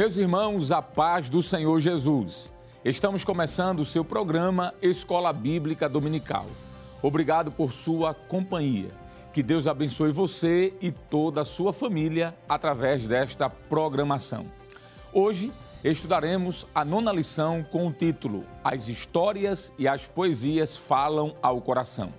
Meus irmãos, a paz do Senhor Jesus. Estamos começando o seu programa Escola Bíblica Dominical. Obrigado por sua companhia. Que Deus abençoe você e toda a sua família através desta programação. Hoje estudaremos a nona lição com o título As Histórias e as Poesias Falam ao Coração.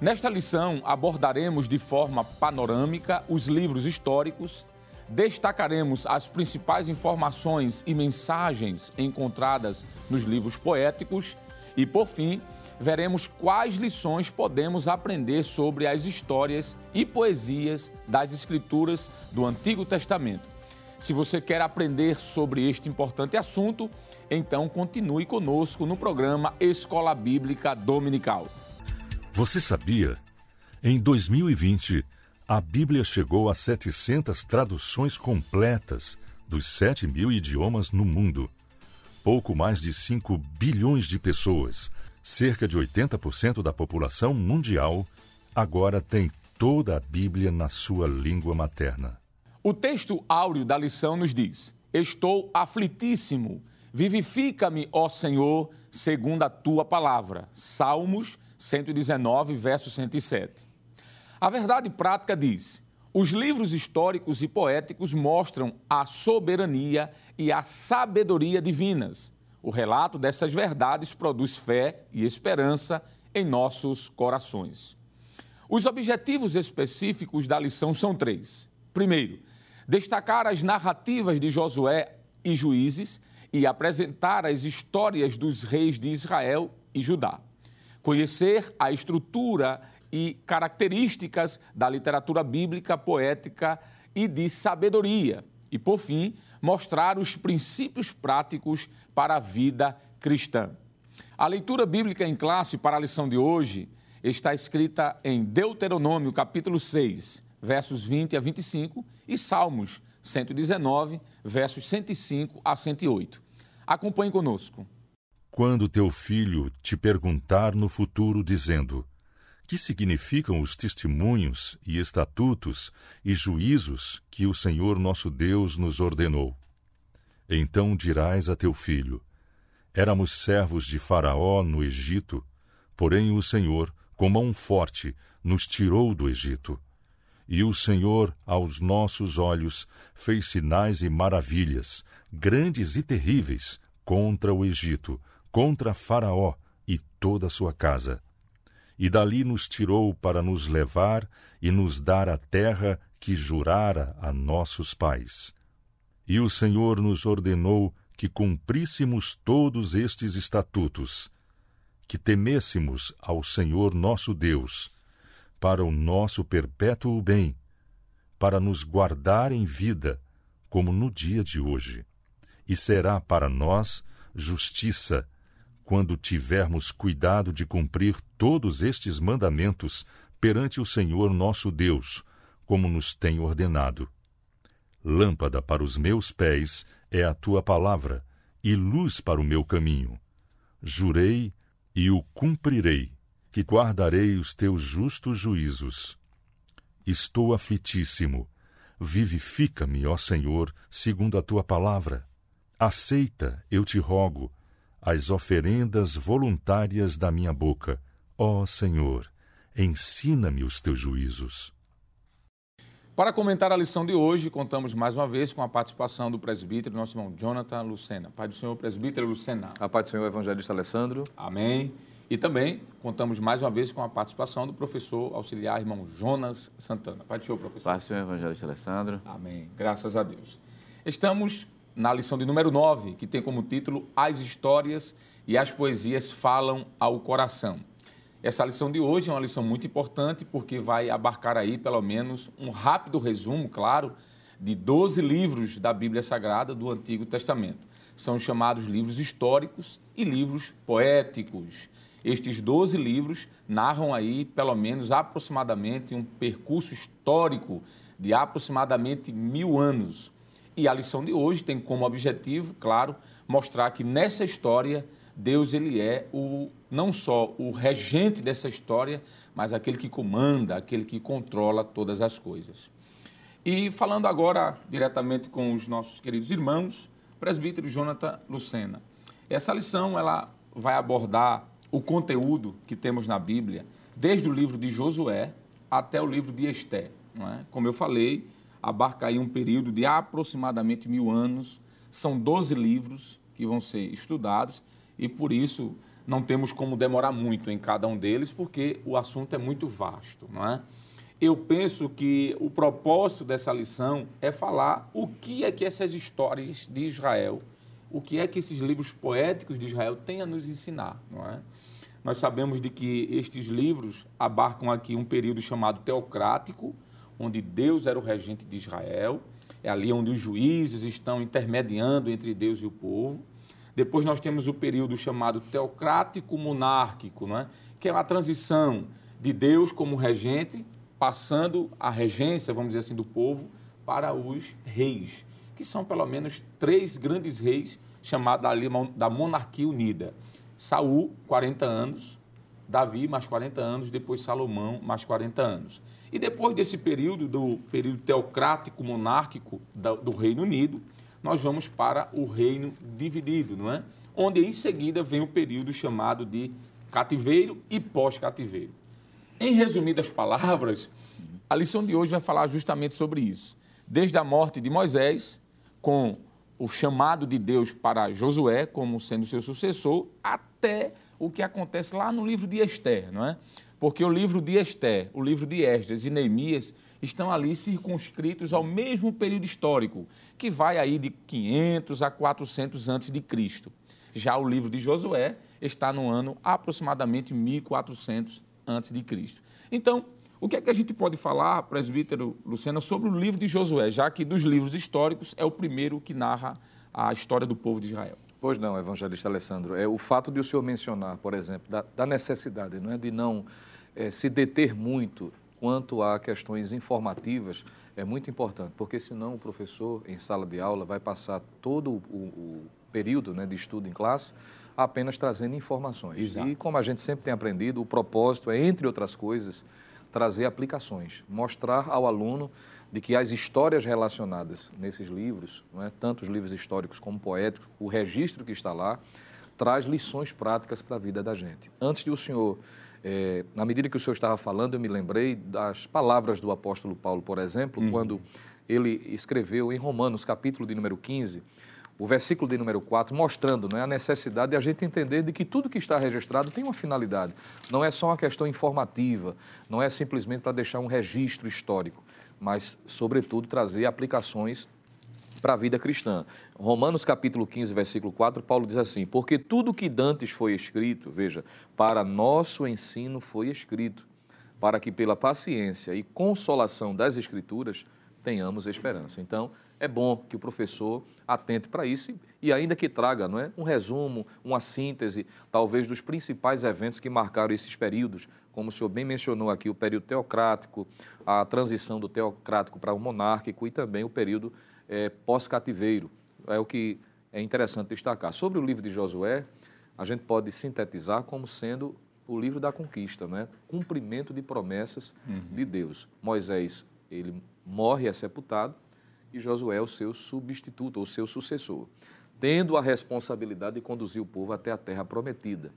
Nesta lição abordaremos de forma panorâmica os livros históricos destacaremos as principais informações e mensagens encontradas nos livros poéticos e, por fim, veremos quais lições podemos aprender sobre as histórias e poesias das Escrituras do Antigo Testamento. Se você quer aprender sobre este importante assunto, então continue conosco no programa Escola Bíblica Dominical. Você sabia? Em 2020, a Bíblia chegou a 700 traduções completas dos 7 mil idiomas no mundo. Pouco mais de 5 bilhões de pessoas, cerca de 80% da população mundial, agora tem toda a Bíblia na sua língua materna. O texto áureo da lição nos diz: Estou aflitíssimo. Vivifica-me, ó Senhor, segundo a tua palavra. Salmos 119, verso 107. A verdade prática diz: os livros históricos e poéticos mostram a soberania e a sabedoria divinas. O relato dessas verdades produz fé e esperança em nossos corações. Os objetivos específicos da lição são três. Primeiro, destacar as narrativas de Josué e Juízes e apresentar as histórias dos reis de Israel e Judá. Conhecer a estrutura e características da literatura bíblica, poética e de sabedoria. E, por fim, mostrar os princípios práticos para a vida cristã. A leitura bíblica em classe para a lição de hoje está escrita em Deuteronômio, capítulo 6, versos 20 a 25, e Salmos 119, versos 105 a 108. Acompanhe conosco. Quando teu filho te perguntar no futuro, dizendo: que significam os testemunhos e estatutos e juízos que o Senhor nosso Deus nos ordenou. Então dirás a teu filho: Éramos servos de Faraó no Egito, porém o Senhor, com mão forte, nos tirou do Egito. E o Senhor, aos nossos olhos, fez sinais e maravilhas, grandes e terríveis, contra o Egito, contra Faraó e toda a sua casa e dali nos tirou para nos levar e nos dar a terra que jurara a nossos pais. E o Senhor nos ordenou que cumpríssemos todos estes estatutos, que temêssemos ao Senhor nosso Deus, para o nosso perpétuo bem, para nos guardar em vida, como no dia de hoje. E será para nós justiça quando tivermos cuidado de cumprir todos estes mandamentos perante o Senhor nosso Deus, como nos tem ordenado. Lâmpada para os meus pés é a tua palavra, e luz para o meu caminho. Jurei e o cumprirei, que guardarei os teus justos juízos. Estou aflitíssimo. Vivifica-me, ó Senhor, segundo a tua palavra. Aceita, eu te rogo, as oferendas voluntárias da minha boca. Ó Senhor, ensina-me os teus juízos. Para comentar a lição de hoje, contamos mais uma vez com a participação do presbítero, nosso irmão Jonathan Lucena. Pai do Senhor, presbítero Lucena. A paz do Senhor, evangelista Alessandro. Amém. E também contamos mais uma vez com a participação do professor auxiliar, irmão Jonas Santana. Pai do Senhor, professor. Pai do Senhor, evangelista Alessandro. Amém. Graças a Deus. Estamos na lição de número 9, que tem como título As Histórias e as Poesias Falam ao Coração. Essa lição de hoje é uma lição muito importante porque vai abarcar aí pelo menos um rápido resumo, claro, de 12 livros da Bíblia Sagrada do Antigo Testamento. São chamados livros históricos e livros poéticos. Estes 12 livros narram aí pelo menos aproximadamente um percurso histórico de aproximadamente mil anos, e a lição de hoje tem como objetivo, claro, mostrar que nessa história Deus ele é o não só o regente dessa história, mas aquele que comanda, aquele que controla todas as coisas. E falando agora diretamente com os nossos queridos irmãos, presbítero Jonathan Lucena. Essa lição ela vai abordar o conteúdo que temos na Bíblia, desde o livro de Josué até o livro de Esté. É? Como eu falei, abarca aí um período de aproximadamente mil anos. São 12 livros que vão ser estudados e por isso não temos como demorar muito em cada um deles, porque o assunto é muito vasto, não é? Eu penso que o propósito dessa lição é falar o que é que essas histórias de Israel, o que é que esses livros poéticos de Israel têm a nos ensinar, não é? Nós sabemos de que estes livros abarcam aqui um período chamado teocrático, onde Deus era o regente de Israel, é ali onde os juízes estão intermediando entre Deus e o povo. Depois nós temos o período chamado teocrático monárquico, não é? que é uma transição de Deus como regente, passando a regência, vamos dizer assim, do povo para os reis, que são pelo menos três grandes reis chamados ali da monarquia unida. Saul, 40 anos, Davi, mais 40 anos, depois Salomão, mais 40 anos. E depois desse período, do período teocrático monárquico do Reino Unido, nós vamos para o reino dividido, não é? Onde em seguida vem o período chamado de cativeiro e pós-cativeiro. Em resumidas palavras, a lição de hoje vai falar justamente sobre isso. Desde a morte de Moisés, com o chamado de Deus para Josué como sendo seu sucessor, até o que acontece lá no livro de Esther, não é? Porque o livro de Esté, o livro de Esdras e Neemias estão ali circunscritos ao mesmo período histórico, que vai aí de 500 a 400 antes de Cristo. Já o livro de Josué está no ano aproximadamente 1400 antes de Cristo. Então, o que é que a gente pode falar, presbítero Luciana, sobre o livro de Josué, já que dos livros históricos é o primeiro que narra a história do povo de Israel? Pois não, evangelista Alessandro. É o fato de o senhor mencionar, por exemplo, da, da necessidade não é, de não é, se deter muito quanto a questões informativas é muito importante, porque senão o professor, em sala de aula, vai passar todo o, o período né, de estudo em classe apenas trazendo informações. Exato. E como a gente sempre tem aprendido, o propósito é, entre outras coisas, trazer aplicações, mostrar ao aluno de que as histórias relacionadas nesses livros, é, tanto os livros históricos como poéticos, o registro que está lá, traz lições práticas para a vida da gente. Antes de o senhor é, na medida que o senhor estava falando, eu me lembrei das palavras do apóstolo Paulo, por exemplo, uhum. quando ele escreveu em Romanos, capítulo de número 15, o versículo de número 4, mostrando é a necessidade de a gente entender de que tudo que está registrado tem uma finalidade. Não é só uma questão informativa, não é simplesmente para deixar um registro histórico, mas, sobretudo, trazer aplicações para a vida cristã. Romanos capítulo 15, versículo 4, Paulo diz assim: Porque tudo que dantes foi escrito, veja, para nosso ensino foi escrito, para que pela paciência e consolação das Escrituras tenhamos esperança. Então, é bom que o professor atente para isso e, ainda que traga não é, um resumo, uma síntese, talvez, dos principais eventos que marcaram esses períodos, como o senhor bem mencionou aqui, o período teocrático, a transição do teocrático para o monárquico e também o período é, pós-cativeiro. É o que é interessante destacar. Sobre o livro de Josué, a gente pode sintetizar como sendo o livro da conquista, né? cumprimento de promessas uhum. de Deus. Moisés ele morre, é sepultado, e Josué é o seu substituto, ou seu sucessor, tendo a responsabilidade de conduzir o povo até a terra prometida,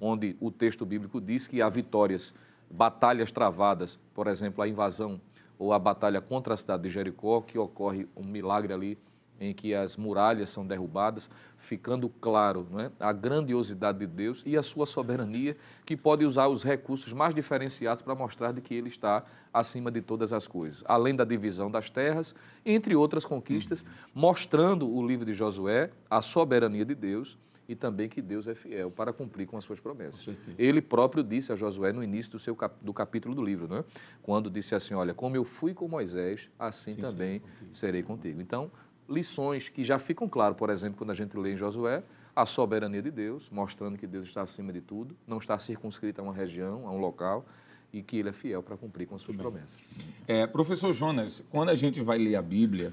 onde o texto bíblico diz que há vitórias, batalhas travadas, por exemplo, a invasão ou a batalha contra a cidade de Jericó, que ocorre um milagre ali em que as muralhas são derrubadas, ficando claro é, a grandiosidade de Deus e a sua soberania, que pode usar os recursos mais diferenciados para mostrar de que Ele está acima de todas as coisas. Além da divisão das terras, entre outras conquistas, mostrando o livro de Josué, a soberania de Deus e também que Deus é fiel para cumprir com as suas promessas. Ele próprio disse a Josué no início do, seu cap, do capítulo do livro, né? quando disse assim: Olha, como eu fui com Moisés, assim sim, também sim, serei contigo. Então, lições que já ficam claras, por exemplo, quando a gente lê em Josué, a soberania de Deus, mostrando que Deus está acima de tudo, não está circunscrito a uma região, a um local, e que ele é fiel para cumprir com as suas promessas. É, professor Jonas, quando a gente vai ler a Bíblia,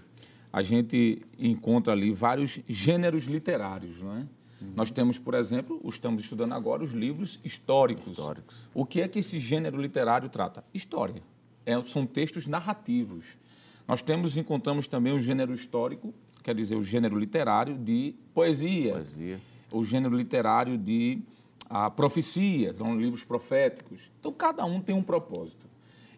a gente encontra ali vários gêneros literários, não é? Uhum. Nós temos, por exemplo, estamos estudando agora os livros históricos. históricos. O que é que esse gênero literário trata? História. É, são textos narrativos. Nós temos encontramos também o gênero histórico, quer dizer, o gênero literário de poesia. Poesia. O gênero literário de a profecia, são livros proféticos. Então, cada um tem um propósito.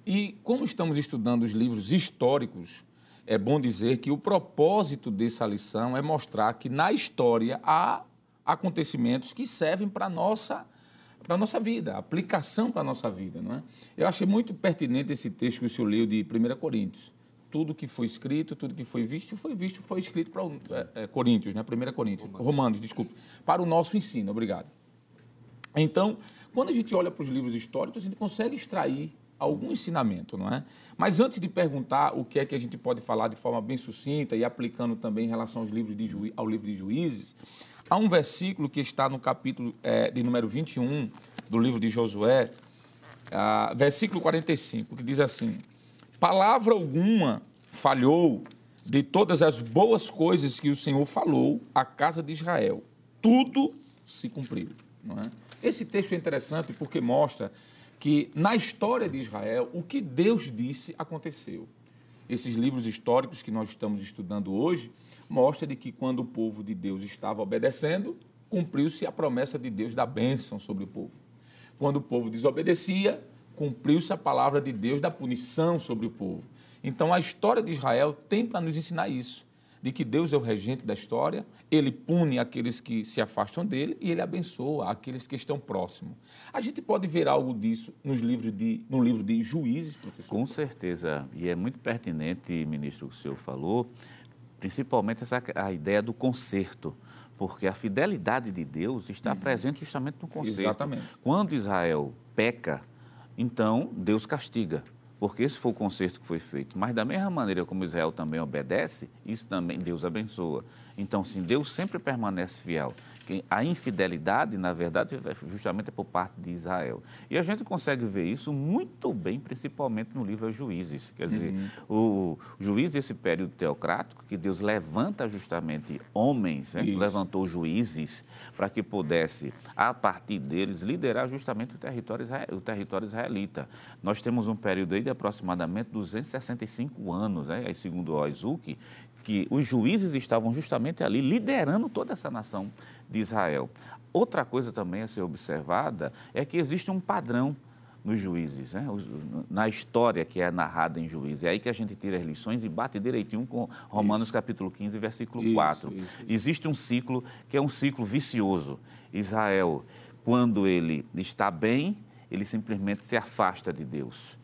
E como estamos estudando os livros históricos, é bom dizer que o propósito dessa lição é mostrar que na história há acontecimentos que servem para a nossa, para nossa vida, aplicação para a nossa vida. Não é? Eu achei muito pertinente esse texto que o senhor leu de 1 Coríntios. Tudo que foi escrito, tudo que foi visto, foi visto, foi escrito para é, é, Coríntios, né? 1 Coríntios, Romanos. Romanos, desculpe, para o nosso ensino. Obrigado. Então, quando a gente olha para os livros históricos, a gente consegue extrair algum ensinamento, não é? Mas antes de perguntar o que é que a gente pode falar de forma bem sucinta e aplicando também em relação aos livros de Juí ao livro de Juízes, há um versículo que está no capítulo é, de número 21 do livro de Josué, ah, versículo 45, que diz assim: Palavra alguma falhou de todas as boas coisas que o Senhor falou à casa de Israel. Tudo se cumpriu. É? Esse texto é interessante porque mostra que na história de Israel, o que Deus disse aconteceu. Esses livros históricos que nós estamos estudando hoje mostram de que quando o povo de Deus estava obedecendo, cumpriu-se a promessa de Deus da bênção sobre o povo. Quando o povo desobedecia, cumpriu-se a palavra de Deus da punição sobre o povo. Então a história de Israel tem para nos ensinar isso de que Deus é o regente da história, ele pune aqueles que se afastam dele e ele abençoa aqueles que estão próximos. A gente pode ver algo disso nos livros de, no livro de Juízes, professor? Com certeza, e é muito pertinente, ministro, o que o senhor falou, principalmente essa, a ideia do conserto porque a fidelidade de Deus está uhum. presente justamente no conserto. Exatamente. Quando Israel peca, então Deus castiga porque esse foi o conserto que foi feito. Mas da mesma maneira como Israel também obedece, isso também Deus abençoa. Então, sim, Deus sempre permanece fiel. A infidelidade, na verdade, é justamente é por parte de Israel. E a gente consegue ver isso muito bem, principalmente no livro Juízes. Quer dizer, uhum. o juiz, esse período teocrático, que Deus levanta justamente homens, né? levantou juízes para que pudesse, a partir deles, liderar justamente o território, o território israelita. Nós temos um período aí de aproximadamente 265 anos, né? aí, segundo o Oizuki, que os juízes estavam justamente ali liderando toda essa nação de Israel. Outra coisa também a ser observada é que existe um padrão nos juízes, né? na história que é narrada em juízes. É aí que a gente tira as lições e bate direitinho com Romanos isso. capítulo 15, versículo isso, 4. Isso, Existe um ciclo que é um ciclo vicioso. Israel, quando ele está bem, ele simplesmente se afasta de Deus.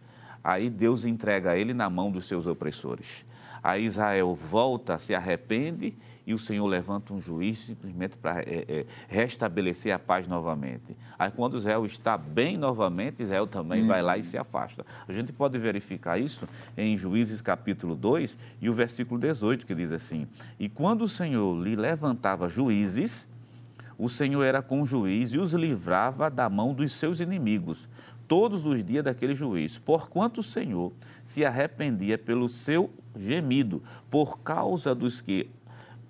Aí Deus entrega ele na mão dos seus opressores. Aí Israel volta, se arrepende e o Senhor levanta um juiz simplesmente para é, é, restabelecer a paz novamente. Aí quando Israel está bem novamente, Israel também vai lá e se afasta. A gente pode verificar isso em Juízes capítulo 2 e o versículo 18 que diz assim: E quando o Senhor lhe levantava juízes, o Senhor era com o juiz e os livrava da mão dos seus inimigos todos os dias daquele juiz, porquanto o Senhor se arrependia pelo seu gemido, por causa dos que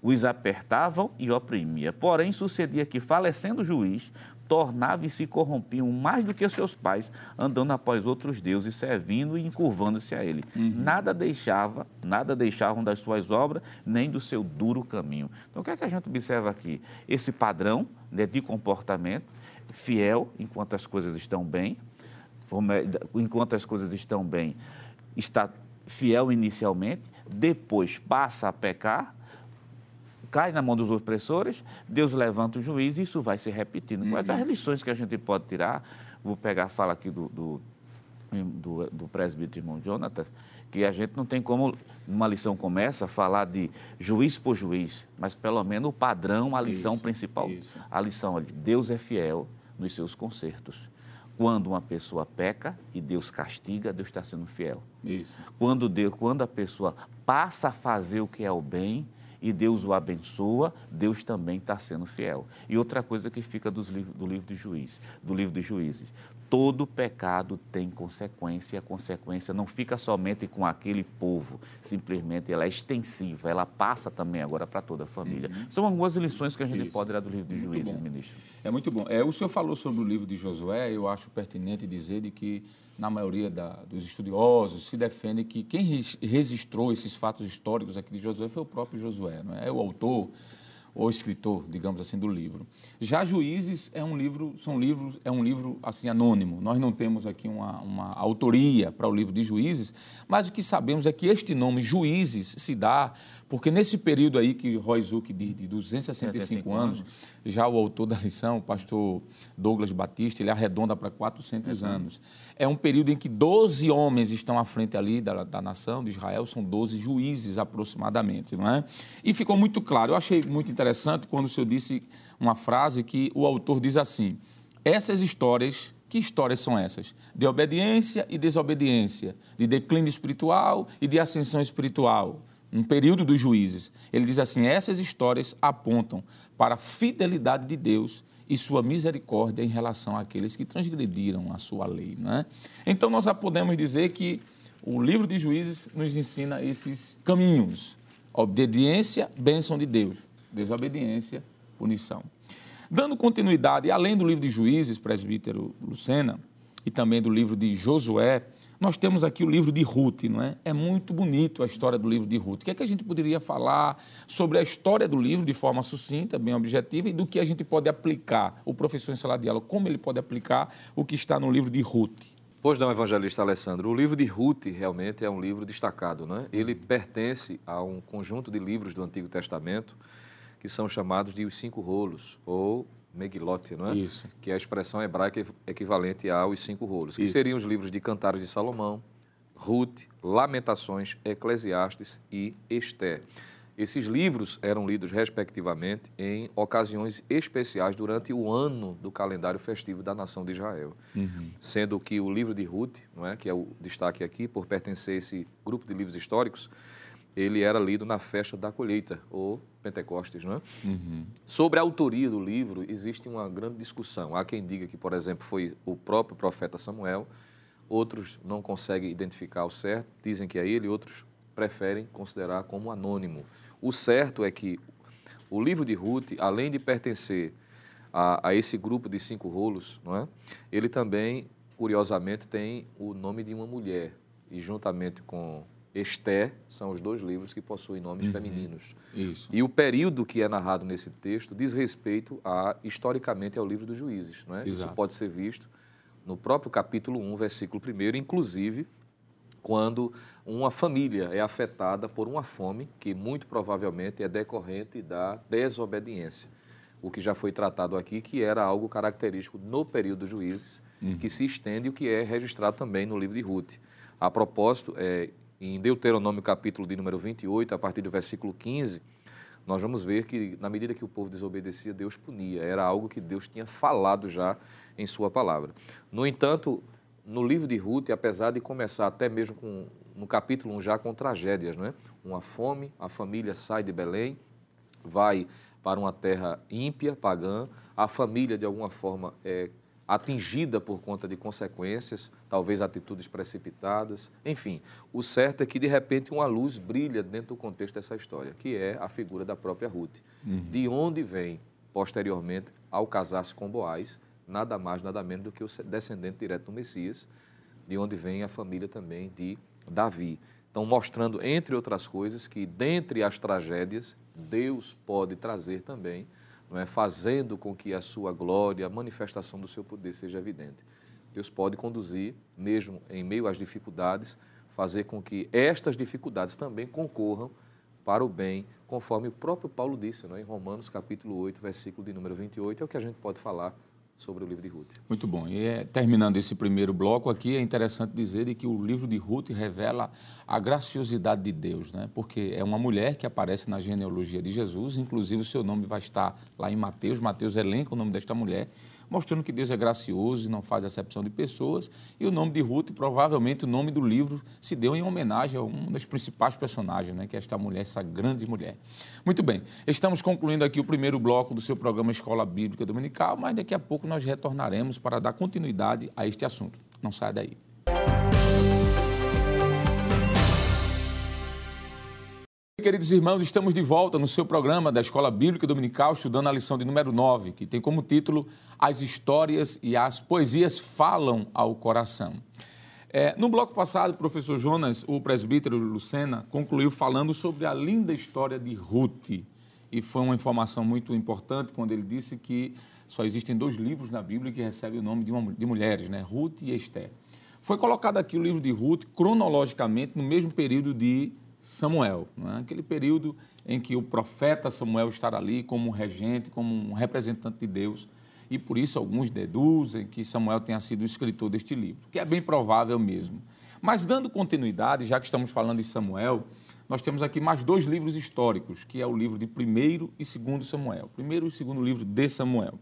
os apertavam e oprimia. Porém, sucedia que, falecendo o juiz, tornava e se corrompiam mais do que seus pais, andando após outros deuses, servindo e encurvando-se a ele. Uhum. Nada deixava, nada deixavam das suas obras, nem do seu duro caminho. Então, o que é que a gente observa aqui? Esse padrão né, de comportamento fiel enquanto as coisas estão bem, enquanto as coisas estão bem, está fiel inicialmente, depois passa a pecar, cai na mão dos opressores, Deus levanta o juiz e isso vai se repetindo. Quais uhum. as lições que a gente pode tirar? Vou pegar a fala aqui do, do, do, do presbítero irmão Jonatas, que a gente não tem como, numa lição como essa, falar de juiz por juiz, mas pelo menos o padrão, a lição isso, principal. Isso. A lição Deus é fiel nos seus concertos. Quando uma pessoa peca e Deus castiga, Deus está sendo fiel. Isso. Quando, Deus, quando a pessoa passa a fazer o que é o bem e Deus o abençoa, Deus também está sendo fiel. E outra coisa que fica dos do livro de juízes, do livro de juízes, todo pecado tem consequência e a consequência não fica somente com aquele povo, simplesmente ela é extensiva, ela passa também agora para toda a família. Uhum. São algumas lições que a gente Isso. pode tirar do livro de Juízes, ministro. É muito bom. É, o senhor falou sobre o livro de Josué, eu acho pertinente dizer de que na maioria da, dos estudiosos se defende que quem registrou esses fatos históricos aqui de Josué foi o próprio Josué, não é? é o autor ou escritor, digamos assim, do livro. Já Juízes é um livro, são livros, é um livro assim anônimo. Nós não temos aqui uma, uma autoria para o livro de Juízes, mas o que sabemos é que este nome Juízes se dá porque nesse período aí que Roy Zuck diz de 265 anos, anos, já o autor da lição, o pastor Douglas Batista, ele arredonda para 400 uhum. anos. É um período em que 12 homens estão à frente ali da, da nação de Israel, são 12 juízes aproximadamente, não é? E ficou muito claro, eu achei muito interessante quando o senhor disse uma frase que o autor diz assim, essas histórias que histórias são essas? De obediência e desobediência, de declínio espiritual e de ascensão espiritual, um período dos juízes. Ele diz assim: essas histórias apontam para a fidelidade de Deus e sua misericórdia em relação àqueles que transgrediram a sua lei. Né? Então, nós já podemos dizer que o livro de juízes nos ensina esses caminhos: obediência, bênção de Deus, desobediência, punição. Dando continuidade, além do livro de juízes, presbítero Lucena, e também do livro de Josué, nós temos aqui o livro de Ruth, não é? É muito bonito a história do livro de Ruth. O que é que a gente poderia falar sobre a história do livro de forma sucinta, bem objetiva, e do que a gente pode aplicar, o professor em sala de aula, como ele pode aplicar o que está no livro de Ruth? Pois não, evangelista Alessandro. O livro de Ruth realmente é um livro destacado, não é? Ele pertence a um conjunto de livros do Antigo Testamento que são chamados de os cinco rolos, ou Megilot, não é? Isso. Que é a expressão hebraica equivalente aos cinco rolos, que Isso. seriam os livros de Cantares de Salomão, Ruth, Lamentações, Eclesiastes e Esté. Esses livros eram lidos, respectivamente, em ocasiões especiais durante o ano do calendário festivo da nação de Israel. Uhum. Sendo que o livro de Ruth, não é, que é o destaque aqui, por pertencer a esse grupo de livros históricos, ele era lido na festa da colheita, ou Pentecostes, não é? Uhum. Sobre a autoria do livro, existe uma grande discussão. Há quem diga que, por exemplo, foi o próprio profeta Samuel, outros não conseguem identificar o certo, dizem que é ele, outros preferem considerar como anônimo. O certo é que o livro de Ruth, além de pertencer a, a esse grupo de cinco rolos, não é? ele também, curiosamente, tem o nome de uma mulher, e juntamente com Esté são os dois livros que possuem nomes uhum. femininos. Isso. E o período que é narrado nesse texto diz respeito a, historicamente, ao livro dos juízes. Não é? Isso pode ser visto no próprio capítulo 1, versículo 1, inclusive quando uma família é afetada por uma fome que muito provavelmente é decorrente da desobediência. O que já foi tratado aqui, que era algo característico no período dos juízes, uhum. que se estende e o que é registrado também no livro de Ruth. A propósito, é, em Deuteronômio capítulo de número 28, a partir do versículo 15, nós vamos ver que na medida que o povo desobedecia, Deus punia. Era algo que Deus tinha falado já em sua palavra. No entanto, no livro de Ruth, apesar de começar até mesmo com, no capítulo 1 já com tragédias, não é? Uma fome, a família sai de Belém, vai para uma terra ímpia, pagã, a família de alguma forma é atingida por conta de consequências, talvez atitudes precipitadas, enfim. O certo é que, de repente, uma luz brilha dentro do contexto dessa história, que é a figura da própria Ruth. Uhum. De onde vem, posteriormente, ao casar-se com Boaz, nada mais, nada menos do que o descendente direto do Messias, de onde vem a família também de Davi. Então, mostrando, entre outras coisas, que dentre as tragédias, Deus pode trazer também é? fazendo com que a sua glória, a manifestação do seu poder seja evidente. Deus pode conduzir, mesmo em meio às dificuldades, fazer com que estas dificuldades também concorram para o bem, conforme o próprio Paulo disse não é? em Romanos capítulo 8, versículo de número 28, é o que a gente pode falar sobre o livro de Ruth. Muito bom. E é, terminando esse primeiro bloco aqui, é interessante dizer que o livro de Ruth revela a graciosidade de Deus, né? porque é uma mulher que aparece na genealogia de Jesus, inclusive o seu nome vai estar lá em Mateus, Mateus elenca o nome desta mulher, mostrando que Deus é gracioso e não faz acepção de pessoas. E o nome de Ruth, provavelmente o nome do livro, se deu em homenagem a um dos principais personagens, né, que é esta mulher, essa grande mulher. Muito bem, estamos concluindo aqui o primeiro bloco do seu programa Escola Bíblica Dominical, mas daqui a pouco nós retornaremos para dar continuidade a este assunto. Não saia daí. Queridos irmãos, estamos de volta no seu programa da Escola Bíblica Dominical, estudando a lição de número 9, que tem como título As Histórias e as Poesias Falam ao Coração. É, no bloco passado, o professor Jonas, o presbítero Lucena, concluiu falando sobre a linda história de Ruth. E foi uma informação muito importante quando ele disse que só existem dois livros na Bíblia que recebem o nome de, uma, de mulheres, né? Ruth e Esther. Foi colocado aqui o livro de Ruth cronologicamente no mesmo período de Samuel, é? aquele período em que o profeta Samuel estará ali como regente, como um representante de Deus, e por isso alguns deduzem que Samuel tenha sido o escritor deste livro, que é bem provável mesmo. Mas dando continuidade, já que estamos falando de Samuel, nós temos aqui mais dois livros históricos, que é o livro de primeiro e segundo Samuel, primeiro e segundo livro de Samuel.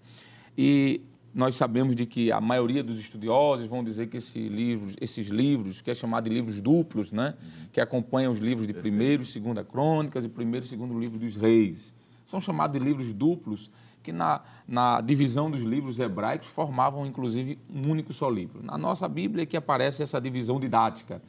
E nós sabemos de que a maioria dos estudiosos vão dizer que esse livros, esses livros, que é chamado de livros duplos, né, uhum. que acompanham os livros de primeiro e segunda crônicas e primeiro e segundo livro dos reis, são chamados de livros duplos que na, na divisão dos livros hebraicos formavam inclusive um único só livro. Na nossa Bíblia é que aparece essa divisão didática.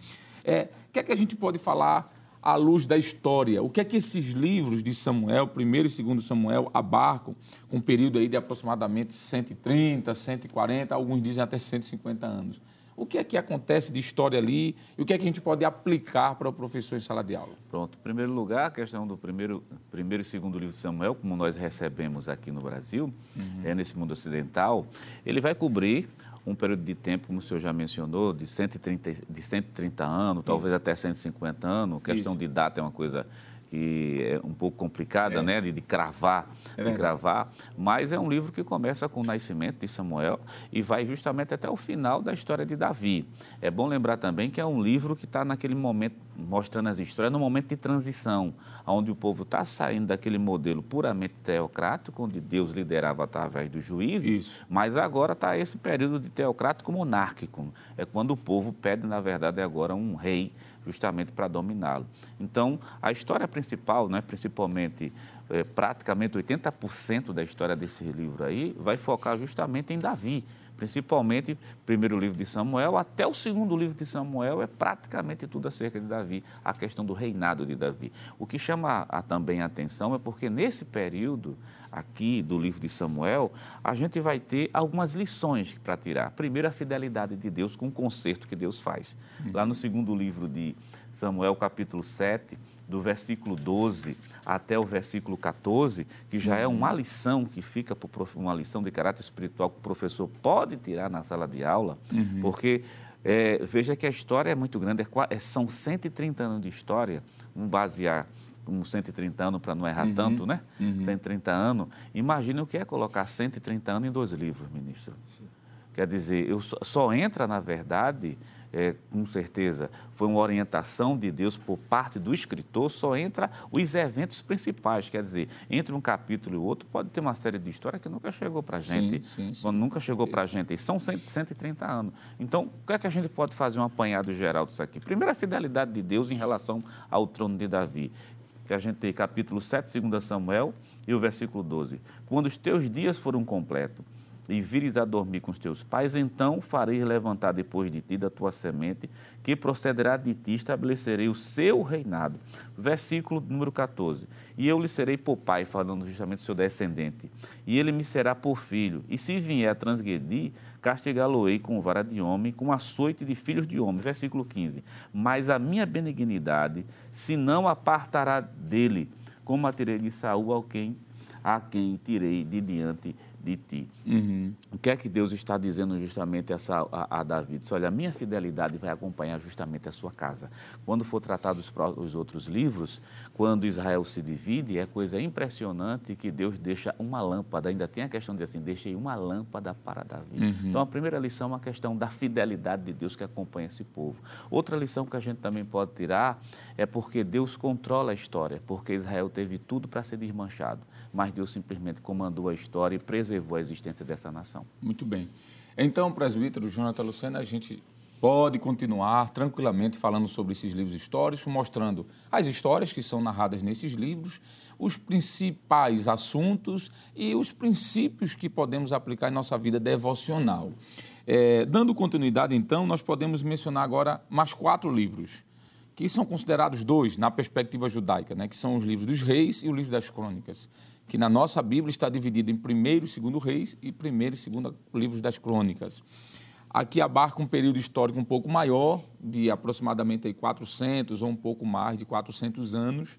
É, o que é que a gente pode falar à luz da história. O que é que esses livros de Samuel, primeiro e segundo Samuel, abarcam com um período aí de aproximadamente 130, 140, alguns dizem até 150 anos. O que é que acontece de história ali e o que é que a gente pode aplicar para o professor em sala de aula? Pronto. Em primeiro lugar, a questão do primeiro, primeiro e segundo livro de Samuel, como nós recebemos aqui no Brasil, uhum. é, nesse mundo ocidental, ele vai cobrir um período de tempo, como o senhor já mencionou, de 130, de 130 anos, Isso. talvez até 150 anos. Questão Isso. de data é uma coisa que é um pouco complicada, é. né, de, de cravar, é de cravar, mas é um livro que começa com o nascimento de Samuel e vai justamente até o final da história de Davi. É bom lembrar também que é um livro que está naquele momento mostrando as histórias no momento de transição, onde o povo está saindo daquele modelo puramente teocrático, onde Deus liderava através dos juízes, Isso. mas agora está esse período de teocrático monárquico. É quando o povo pede, na verdade, agora um rei justamente para dominá-lo. Então, a história principal, né, principalmente, é, praticamente 80% da história desse livro aí, vai focar justamente em Davi, principalmente primeiro livro de Samuel até o segundo livro de Samuel é praticamente tudo acerca de Davi, a questão do reinado de Davi. O que chama a, também a atenção é porque nesse período aqui do livro de Samuel, a gente vai ter algumas lições para tirar. Primeiro, a fidelidade de Deus com o conserto que Deus faz. Lá no segundo livro de Samuel, capítulo 7, do versículo 12 até o versículo 14, que já é uma lição que fica uma lição de caráter espiritual que o professor pode tirar na sala de aula, uhum. porque é, veja que a história é muito grande, é, é são 130 anos de história, vamos basear uns 130 anos para não errar uhum, tanto, né? Uhum. 130 anos. Imagine o que é colocar 130 anos em dois livros, ministro. Quer dizer, eu só, só entra, na verdade, é, com certeza, foi uma orientação de Deus por parte do escritor, só entra os eventos principais. Quer dizer, entre um capítulo e outro, pode ter uma série de histórias que nunca chegou para a gente. Sim, sim, sim. Nunca chegou para a gente. E são 130 anos. Então, o que é que a gente pode fazer um apanhado geral disso aqui? Primeiro, a fidelidade de Deus em relação ao trono de Davi que a gente tem capítulo 7, 2 Samuel, e o versículo 12. Quando os teus dias foram completos e vires a dormir com os teus pais, então farei levantar depois de ti da tua semente, que procederá de ti, estabelecerei o seu reinado. Versículo número 14. E eu lhe serei por pai, falando justamente do seu descendente, e ele me será por filho. E se vier a transgredir, castigá-lo-ei com vara de homem, com açoite de filhos de homem. Versículo 15. Mas a minha benignidade se não apartará dele, como a tirei de Saul, ao quem, a quem tirei de diante de ti. Uhum. O que é que Deus está dizendo justamente essa, a, a Davi? Diz, olha, a minha fidelidade vai acompanhar justamente a sua casa. Quando for tratado os, os outros livros, quando Israel se divide, é coisa impressionante que Deus deixa uma lâmpada, ainda tem a questão de assim, deixei uma lâmpada para Davi. Uhum. Então, a primeira lição é a questão da fidelidade de Deus que acompanha esse povo. Outra lição que a gente também pode tirar é porque Deus controla a história, porque Israel teve tudo para ser desmanchado mas Deus simplesmente comandou a história e preservou a existência dessa nação. Muito bem. Então, presbítero Jonathan Lucena, a gente pode continuar tranquilamente falando sobre esses livros históricos, mostrando as histórias que são narradas nesses livros, os principais assuntos e os princípios que podemos aplicar em nossa vida devocional. É, dando continuidade, então, nós podemos mencionar agora mais quatro livros, que são considerados dois na perspectiva judaica, né, que são os livros dos reis e o livro das crônicas que na nossa Bíblia está dividido em primeiro e segundo reis e primeiro e segundo livros das crônicas. Aqui abarca um período histórico um pouco maior, de aproximadamente aí 400 ou um pouco mais de 400 anos.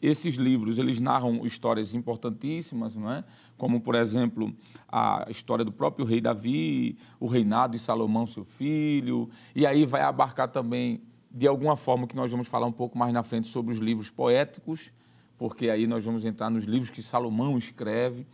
Esses livros, eles narram histórias importantíssimas, não é? como, por exemplo, a história do próprio rei Davi, o reinado de Salomão, seu filho, e aí vai abarcar também, de alguma forma, que nós vamos falar um pouco mais na frente sobre os livros poéticos, porque aí nós vamos entrar nos livros que Salomão escreve.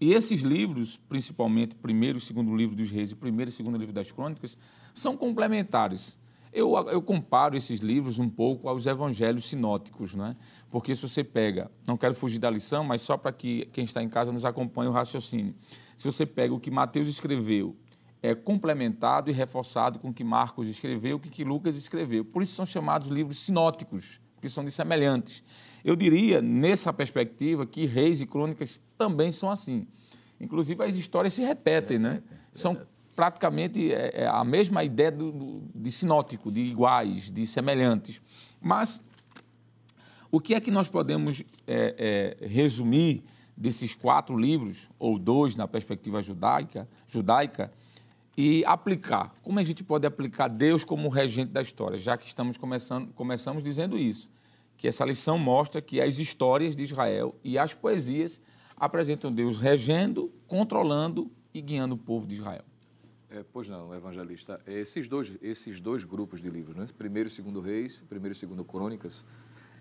E esses livros, principalmente primeiro e segundo livro dos reis e primeiro e segundo livro das crônicas, são complementares. Eu, eu comparo esses livros um pouco aos evangelhos sinóticos, não é? porque se você pega, não quero fugir da lição, mas só para que quem está em casa nos acompanhe o raciocínio. Se você pega o que Mateus escreveu, é complementado e reforçado com o que Marcos escreveu, o que Lucas escreveu. Por isso são chamados livros sinóticos, porque são de semelhantes. Eu diria, nessa perspectiva, que reis e crônicas também são assim. Inclusive, as histórias se repetem, né? São praticamente é, é a mesma ideia do, do, de sinótico, de iguais, de semelhantes. Mas o que é que nós podemos é, é, resumir desses quatro livros, ou dois na perspectiva judaica, judaica, e aplicar? Como a gente pode aplicar Deus como regente da história, já que estamos começando, começamos dizendo isso? Que essa lição mostra que as histórias de Israel e as poesias apresentam Deus regendo, controlando e guiando o povo de Israel. É, pois não, evangelista. Esses dois, esses dois grupos de livros, né? primeiro e segundo reis, primeiro e segundo crônicas,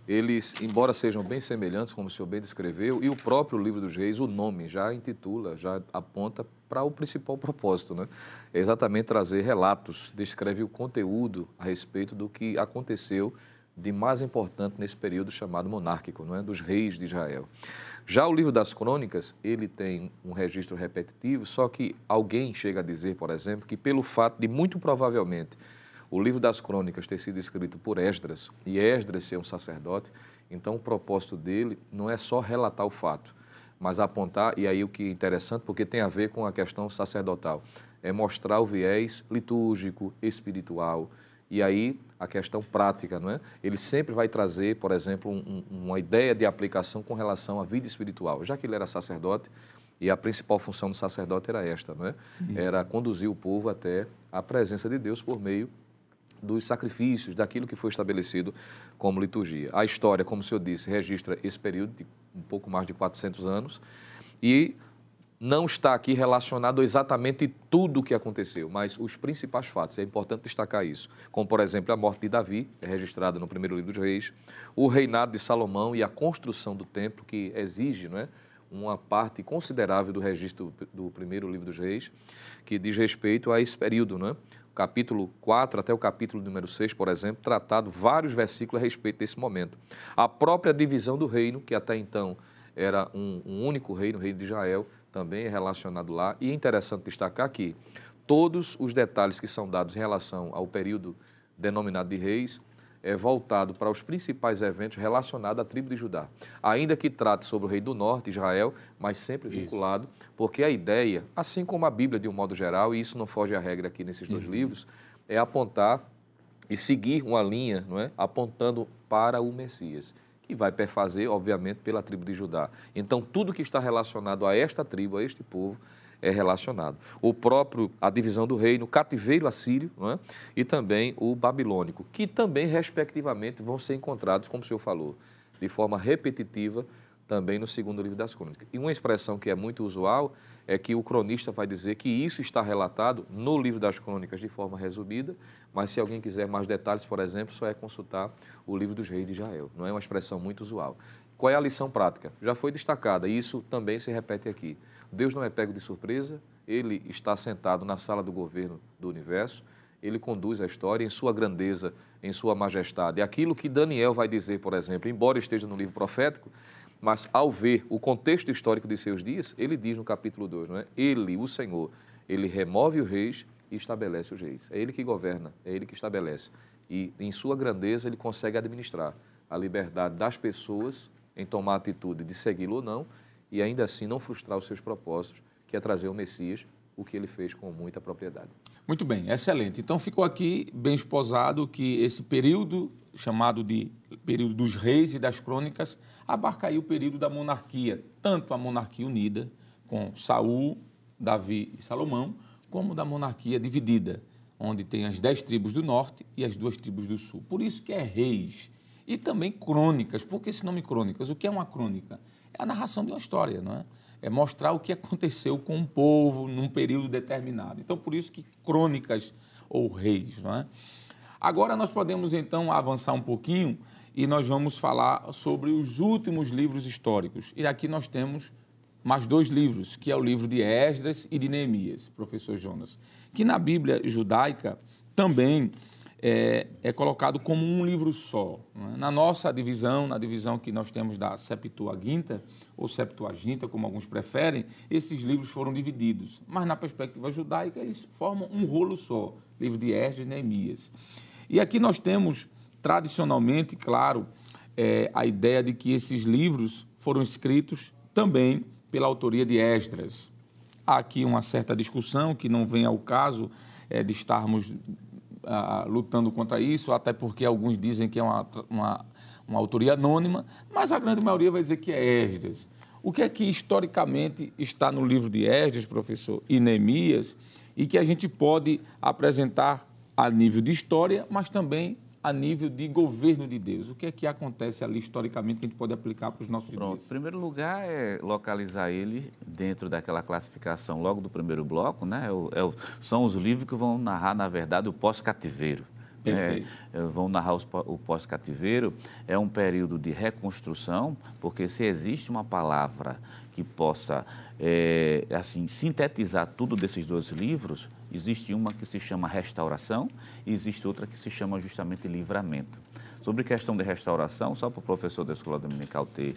eles, embora sejam bem semelhantes, como o senhor bem descreveu, e o próprio livro dos reis, o nome já intitula, já aponta para o principal propósito, né? É exatamente trazer relatos, descreve o conteúdo a respeito do que aconteceu de mais importante nesse período chamado monárquico, não é, dos reis de Israel. Já o livro das crônicas, ele tem um registro repetitivo, só que alguém chega a dizer, por exemplo, que pelo fato de muito provavelmente o livro das crônicas ter sido escrito por Esdras e Esdras ser um sacerdote, então o propósito dele não é só relatar o fato, mas apontar, e aí o que é interessante, porque tem a ver com a questão sacerdotal, é mostrar o viés litúrgico, espiritual, e aí a questão prática, não é? Ele sempre vai trazer, por exemplo, um, uma ideia de aplicação com relação à vida espiritual. Já que ele era sacerdote, e a principal função do sacerdote era esta, não é? Uhum. Era conduzir o povo até a presença de Deus por meio dos sacrifícios, daquilo que foi estabelecido como liturgia. A história, como o senhor disse, registra esse período de um pouco mais de 400 anos e não está aqui relacionado exatamente tudo o que aconteceu, mas os principais fatos. É importante destacar isso. Como, por exemplo, a morte de Davi, é registrada no primeiro livro dos reis, o reinado de Salomão e a construção do templo, que exige não é, uma parte considerável do registro do primeiro livro dos reis, que diz respeito a esse período. É? O capítulo 4 até o capítulo número 6, por exemplo, tratado vários versículos a respeito desse momento. A própria divisão do reino, que até então era um, um único reino, o reino de Israel, também é relacionado lá. E é interessante destacar que todos os detalhes que são dados em relação ao período denominado de reis é voltado para os principais eventos relacionados à tribo de Judá. Ainda que trate sobre o rei do norte, Israel, mas sempre vinculado, isso. porque a ideia, assim como a Bíblia de um modo geral, e isso não foge à regra aqui nesses dois uhum. livros, é apontar e seguir uma linha, não é? apontando para o Messias e vai perfazer, obviamente, pela tribo de Judá. Então, tudo que está relacionado a esta tribo, a este povo, é relacionado. O próprio, a divisão do reino, o cativeiro assírio é? e também o babilônico, que também, respectivamente, vão ser encontrados, como o senhor falou, de forma repetitiva, também no segundo livro das crônicas. E uma expressão que é muito usual é que o cronista vai dizer que isso está relatado no livro das crônicas de forma resumida, mas se alguém quiser mais detalhes, por exemplo, só é consultar o livro dos reis de Israel. Não é uma expressão muito usual. Qual é a lição prática? Já foi destacada, e isso também se repete aqui. Deus não é pego de surpresa, ele está sentado na sala do governo do universo, ele conduz a história em sua grandeza, em sua majestade. Aquilo que Daniel vai dizer, por exemplo, embora esteja no livro profético, mas ao ver o contexto histórico de seus dias, ele diz no capítulo 2, não é? Ele, o Senhor, ele remove os reis e estabelece os reis. É ele que governa, é ele que estabelece. E em sua grandeza ele consegue administrar a liberdade das pessoas em tomar a atitude de segui-lo ou não e ainda assim não frustrar os seus propósitos, que é trazer o Messias, o que ele fez com muita propriedade. Muito bem, excelente. Então ficou aqui bem esposado que esse período chamado de período dos reis e das crônicas abarca aí o período da monarquia, tanto a monarquia unida com Saul, Davi e Salomão, como da monarquia dividida, onde tem as dez tribos do norte e as duas tribos do sul. Por isso que é reis. E também crônicas. Por que esse nome crônicas? O que é uma crônica? É a narração de uma história, não é? É mostrar o que aconteceu com um povo num período determinado. Então, por isso que crônicas ou reis, não é? Agora nós podemos então avançar um pouquinho e nós vamos falar sobre os últimos livros históricos. E aqui nós temos mais dois livros, que é o livro de Esdras e de Neemias, professor Jonas, que na Bíblia judaica também é, é colocado como um livro só. É? Na nossa divisão, na divisão que nós temos da Septuaginta, ou Septuaginta, como alguns preferem, esses livros foram divididos. Mas na perspectiva judaica, eles formam um rolo só, livro de Esdras e Neemias. E aqui nós temos, tradicionalmente, claro, é, a ideia de que esses livros foram escritos também pela autoria de Esdras. Há aqui uma certa discussão que não vem ao caso é, de estarmos ah, lutando contra isso, até porque alguns dizem que é uma, uma, uma autoria anônima, mas a grande maioria vai dizer que é Esdras. O que é que historicamente está no livro de Esdras, professor, e Neemias, e que a gente pode apresentar a nível de história, mas também a nível de governo de Deus? O que é que acontece ali historicamente que a gente pode aplicar para os nossos Pronto. dias? Em primeiro lugar é localizar ele dentro daquela classificação logo do primeiro bloco, né? É o, é o, são os livros que vão narrar, na verdade, o pós-cativeiro. Perfeito. É, vão narrar os, o pós-cativeiro. É um período de reconstrução, porque se existe uma palavra que possa é, assim sintetizar tudo desses dois livros, existe uma que se chama restauração e existe outra que se chama justamente livramento. Sobre questão de restauração, só para o professor da escola dominical ter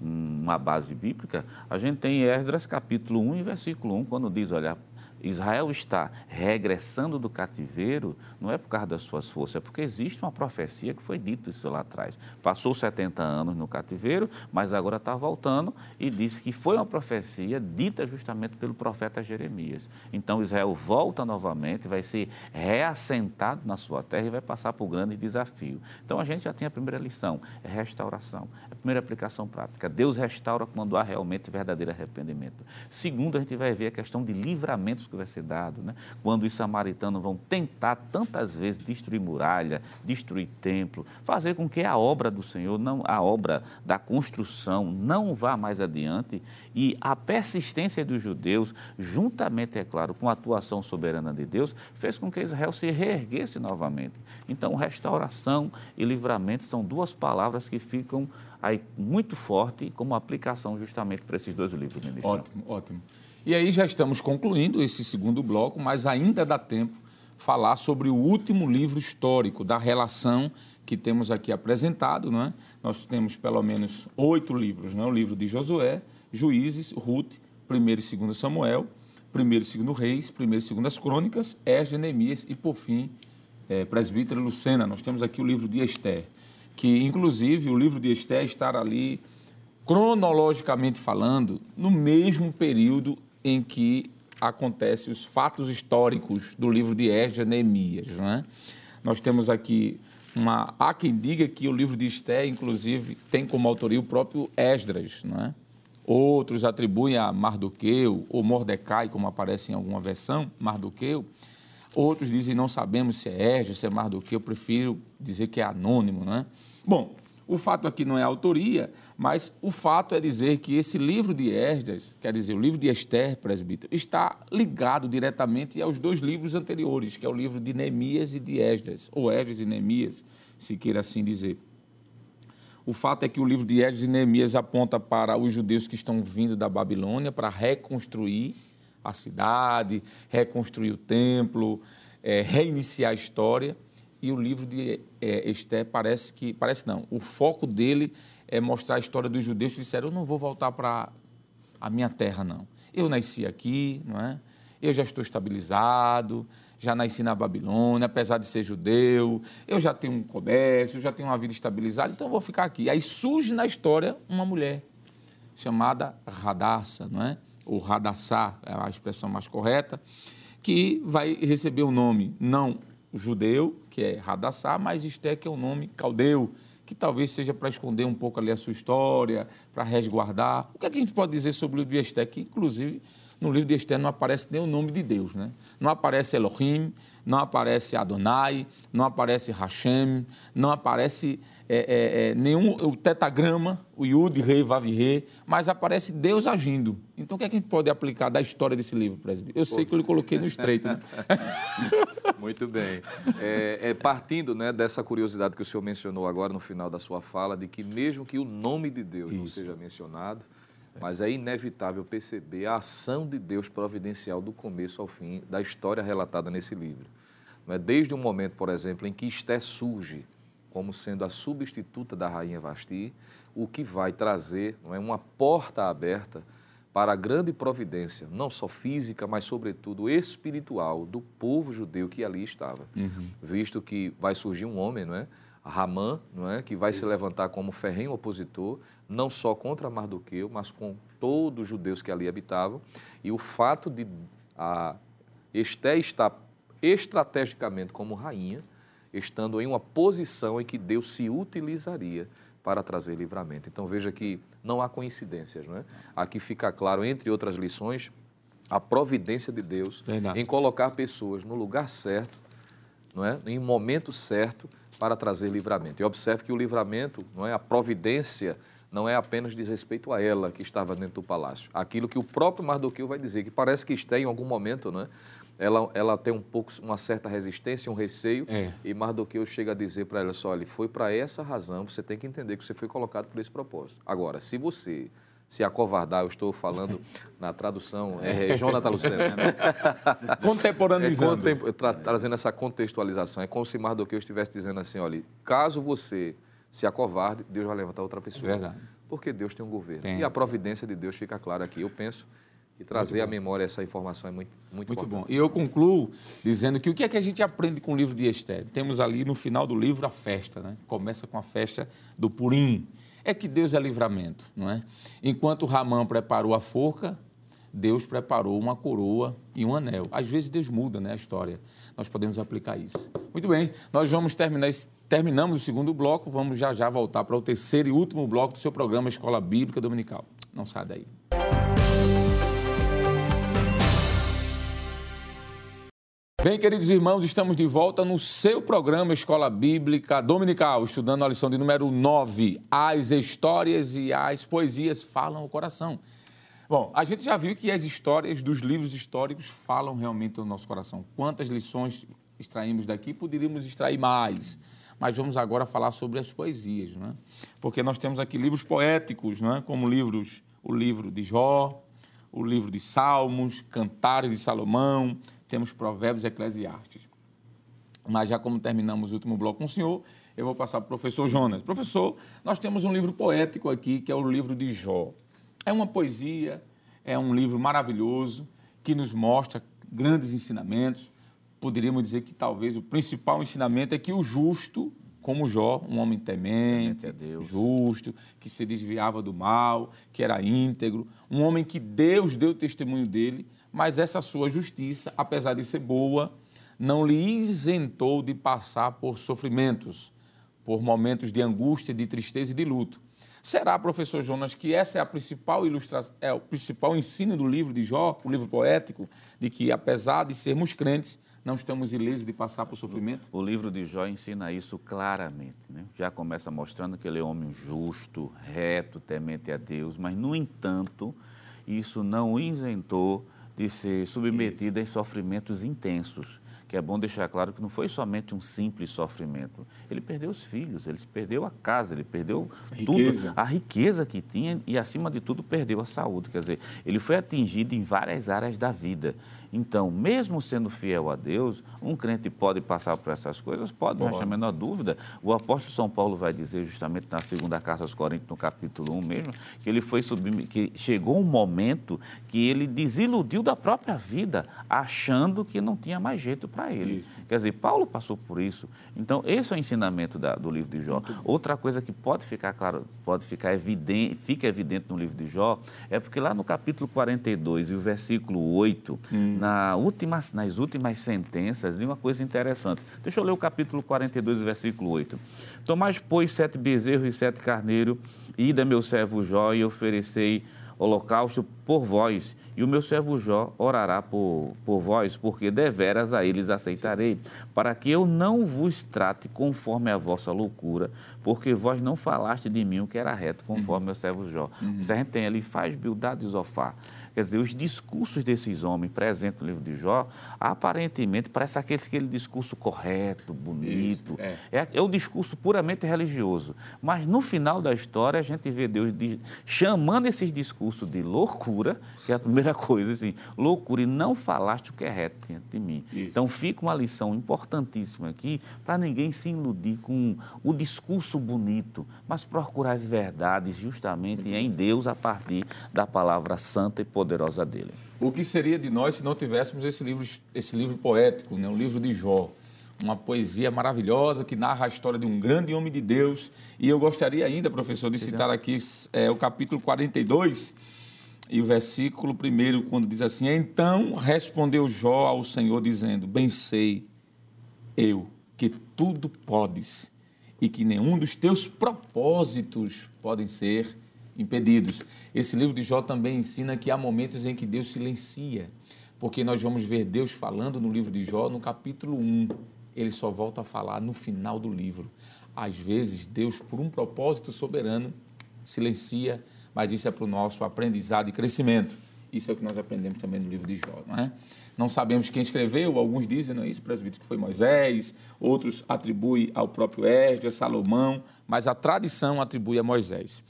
uma base bíblica, a gente tem Esdras capítulo 1 e versículo 1, quando diz, olha, Israel está regressando do cativeiro, não é por causa das suas forças, é porque existe uma profecia que foi dito isso lá atrás. Passou 70 anos no cativeiro, mas agora está voltando e disse que foi uma profecia dita justamente pelo profeta Jeremias. Então Israel volta novamente, vai ser reassentado na sua terra e vai passar por um grande desafio. Então a gente já tem a primeira lição, é restauração. A primeira aplicação prática. Deus restaura quando há realmente verdadeiro arrependimento. Segundo, a gente vai ver a questão de livramentos que vai ser dado, né? quando os samaritanos vão tentar tantas vezes destruir muralha, destruir templo, fazer com que a obra do Senhor, não a obra da construção, não vá mais adiante e a persistência dos judeus, juntamente, é claro, com a atuação soberana de Deus, fez com que Israel se reerguesse novamente. Então, restauração e livramento são duas palavras que ficam aí muito forte como aplicação justamente para esses dois livros, ministro. Ótimo, ótimo. E aí já estamos concluindo esse segundo bloco, mas ainda dá tempo falar sobre o último livro histórico da relação que temos aqui apresentado. Não é? Nós temos pelo menos oito livros, não? É? o livro de Josué, Juízes, Ruth, 1 e 2 Samuel, 1 e 2 Reis, 1 e 2 Crônicas, Esdras, Neemias e, por fim, é, Presbítero Lucena. Nós temos aqui o livro de Esther, que, inclusive, o livro de Esther está ali, cronologicamente falando, no mesmo período em que acontecem os fatos históricos do livro de Esdras Neemias. Né? Nós temos aqui uma. Há quem diga que o livro de Esté, inclusive, tem como autoria o próprio Esdras. Né? Outros atribuem a Mardoqueu ou Mordecai, como aparece em alguma versão, Mardoqueu. Outros dizem não sabemos se é Esdras, se é Mardoqueu, eu prefiro dizer que é anônimo. Né? Bom, O fato aqui não é autoria, mas o fato é dizer que esse livro de Esdras, quer dizer, o livro de Esther, presbítero, está ligado diretamente aos dois livros anteriores, que é o livro de Neemias e de Esdras, ou Esdras e Neemias, se queira assim dizer. O fato é que o livro de Esdras e Neemias aponta para os judeus que estão vindo da Babilônia para reconstruir a cidade, reconstruir o templo, é, reiniciar a história. E o livro de é, Esté parece que. Parece não. O foco dele é mostrar a história dos judeus que disseram: eu não vou voltar para a minha terra, não. Eu nasci aqui, não é? Eu já estou estabilizado, já nasci na Babilônia, apesar de ser judeu, eu já tenho um comércio, já tenho uma vida estabilizada, então eu vou ficar aqui. Aí surge na história uma mulher chamada Radassa, não é? Ou Radassá, é a expressão mais correta, que vai receber o nome não judeu, que é Radassá, mas Esté, que é o nome caldeu, que talvez seja para esconder um pouco ali a sua história, para resguardar. O que, é que a gente pode dizer sobre o livro de Esté? Que, inclusive, no livro de Esté não aparece nem o nome de Deus, né? Não aparece Elohim, não aparece Adonai, não aparece Hashem, não aparece é, é, é, nenhum o tetagrama, o Yud, Rei, Vav, Rei, mas aparece Deus agindo. Então, o que, é que a gente pode aplicar da história desse livro, presidente? Eu sei que eu lhe coloquei no estreito, né? Muito bem. É, é, partindo né, dessa curiosidade que o senhor mencionou agora no final da sua fala, de que mesmo que o nome de Deus Isso. não seja mencionado, mas é inevitável perceber a ação de Deus providencial do começo ao fim da história relatada nesse livro. É? Desde o momento, por exemplo, em que Esté surge como sendo a substituta da rainha Vasti, o que vai trazer não é, uma porta aberta para a grande providência, não só física, mas sobretudo espiritual do povo judeu que ali estava. Uhum. Visto que vai surgir um homem, não é? Ramã, não é? que vai Isso. se levantar como ferrenho opositor, não só contra Mardoqueu, mas com todos os judeus que ali habitavam. E o fato de a Esté estar estrategicamente como rainha, estando em uma posição em que Deus se utilizaria para trazer livramento. Então veja que não há coincidências, não é? Aqui fica claro, entre outras lições, a providência de Deus Verdade. em colocar pessoas no lugar certo, não é? Em momento certo para trazer livramento. E observe que o livramento, não é a providência, não é apenas diz respeito a ela que estava dentro do palácio. Aquilo que o próprio Mardoqueu vai dizer, que parece que está em algum momento, não é? Ela, ela tem um pouco, uma certa resistência, um receio, é. e Mardoqueu chega a dizer para ela, olha, foi para essa razão, você tem que entender que você foi colocado por esse propósito. Agora, se você se acovardar, eu estou falando na tradução, é, é Jonathan Lucena. Né? Contemporaneizando. É, contem, tra, trazendo essa contextualização. É como se Mardoqueu estivesse dizendo assim, olha, caso você se acovarde, Deus vai levantar outra pessoa. Verdade. Porque Deus tem um governo. Tem. E a providência de Deus fica clara aqui. Eu penso e trazer à memória essa informação é muito, muito, muito importante. bom. E eu concluo dizendo que o que é que a gente aprende com o livro de Esther? Temos ali no final do livro a festa, né? Começa com a festa do Purim. É que Deus é livramento, não é? Enquanto Ramã preparou a forca, Deus preparou uma coroa e um anel. Às vezes Deus muda né, a história. Nós podemos aplicar isso. Muito bem, nós vamos terminar esse, terminamos o segundo bloco, vamos já já voltar para o terceiro e último bloco do seu programa Escola Bíblica Dominical. Não sai daí. Bem, queridos irmãos, estamos de volta no seu programa Escola Bíblica Dominical, estudando a lição de número 9. As histórias e as poesias falam o coração. Bom, a gente já viu que as histórias dos livros históricos falam realmente no nosso coração. Quantas lições extraímos daqui? Poderíamos extrair mais. Mas vamos agora falar sobre as poesias, não é? Porque nós temos aqui livros poéticos, não é? como livros, o livro de Jó, o livro de Salmos, Cantares de Salomão, temos Provérbios e Eclesiastes. Mas já como terminamos o último bloco com o senhor, eu vou passar para o professor Jonas. Professor, nós temos um livro poético aqui, que é o livro de Jó. É uma poesia, é um livro maravilhoso, que nos mostra grandes ensinamentos. Poderíamos dizer que talvez o principal ensinamento é que o justo, como Jó, um homem temente, justo, que se desviava do mal, que era íntegro, um homem que Deus deu testemunho dele, mas essa sua justiça, apesar de ser boa, não lhe isentou de passar por sofrimentos, por momentos de angústia, de tristeza e de luto. Será, professor Jonas, que essa é a principal ilustração, é o principal ensino do livro de Jó, o livro poético, de que apesar de sermos crentes, não estamos ilesos de passar por sofrimento? O livro de Jó ensina isso claramente. Né? Já começa mostrando que ele é homem justo, reto, temente a Deus, mas, no entanto, isso não isentou de ser submetido isso. em sofrimentos intensos que é bom deixar claro que não foi somente um simples sofrimento. Ele perdeu os filhos, ele perdeu a casa, ele perdeu a riqueza. tudo, a riqueza que tinha e, acima de tudo, perdeu a saúde. Quer dizer, ele foi atingido em várias áreas da vida. Então, mesmo sendo fiel a Deus, um crente pode passar por essas coisas? Pode, não há a menor dúvida. O apóstolo São Paulo vai dizer, justamente na segunda carta aos Coríntios, no capítulo 1 mesmo, que ele foi submetido, que chegou um momento que ele desiludiu da própria vida, achando que não tinha mais jeito para ele. Isso. Quer dizer, Paulo passou por isso. Então, esse é o ensinamento da, do livro de Jó. Outra coisa que pode ficar claro, pode ficar evidente, fica evidente no livro de Jó, é porque lá no capítulo 42 e o versículo 8, hum na últimas, nas últimas sentenças de uma coisa interessante. Deixa eu ler o capítulo 42, versículo 8. Tomás, pois, sete bezerros e sete carneiros, ida meu servo Jó e oferecei holocausto por vós, e o meu servo Jó orará por, por vós, porque deveras a eles aceitarei, para que eu não vos trate conforme a vossa loucura, porque vós não falaste de mim o que era reto, conforme uhum. meu servo Jó. Uhum. Se a gente tem ali, faz Bildade e Zofar. Quer dizer, os discursos desses homens presentes no livro de Jó, aparentemente parece aquele, aquele discurso correto, bonito. Isso, é. É, é. o discurso puramente religioso. Mas no final da história, a gente vê Deus de, chamando esses discursos de loucura, que é a primeira coisa, assim, loucura, e não falaste o que é reto diante de mim. Isso. Então fica uma lição importantíssima aqui para ninguém se iludir com o discurso bonito, mas procurar as verdades justamente em Deus a partir da palavra santa e poderosa poderosa dele. O que seria de nós se não tivéssemos esse livro, esse livro poético, né? o livro de Jó? Uma poesia maravilhosa que narra a história de um grande homem de Deus. E eu gostaria ainda, professor, de citar aqui é, o capítulo 42 e o versículo 1, quando diz assim: Então respondeu Jó ao Senhor, dizendo: Bem sei eu que tudo podes e que nenhum dos teus propósitos podem ser impedidos. Esse livro de Jó também ensina que há momentos em que Deus silencia, porque nós vamos ver Deus falando no livro de Jó, no capítulo 1. Ele só volta a falar no final do livro. Às vezes, Deus, por um propósito soberano, silencia, mas isso é para o nosso aprendizado e crescimento. Isso é o que nós aprendemos também no livro de Jó, não é? Não sabemos quem escreveu, alguns dizem, não é isso, presbítero, que foi Moisés, outros atribuem ao próprio Esdras, Salomão, mas a tradição atribui a Moisés.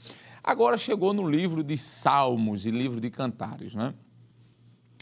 Agora chegou no livro de Salmos e livro de Cantares, né?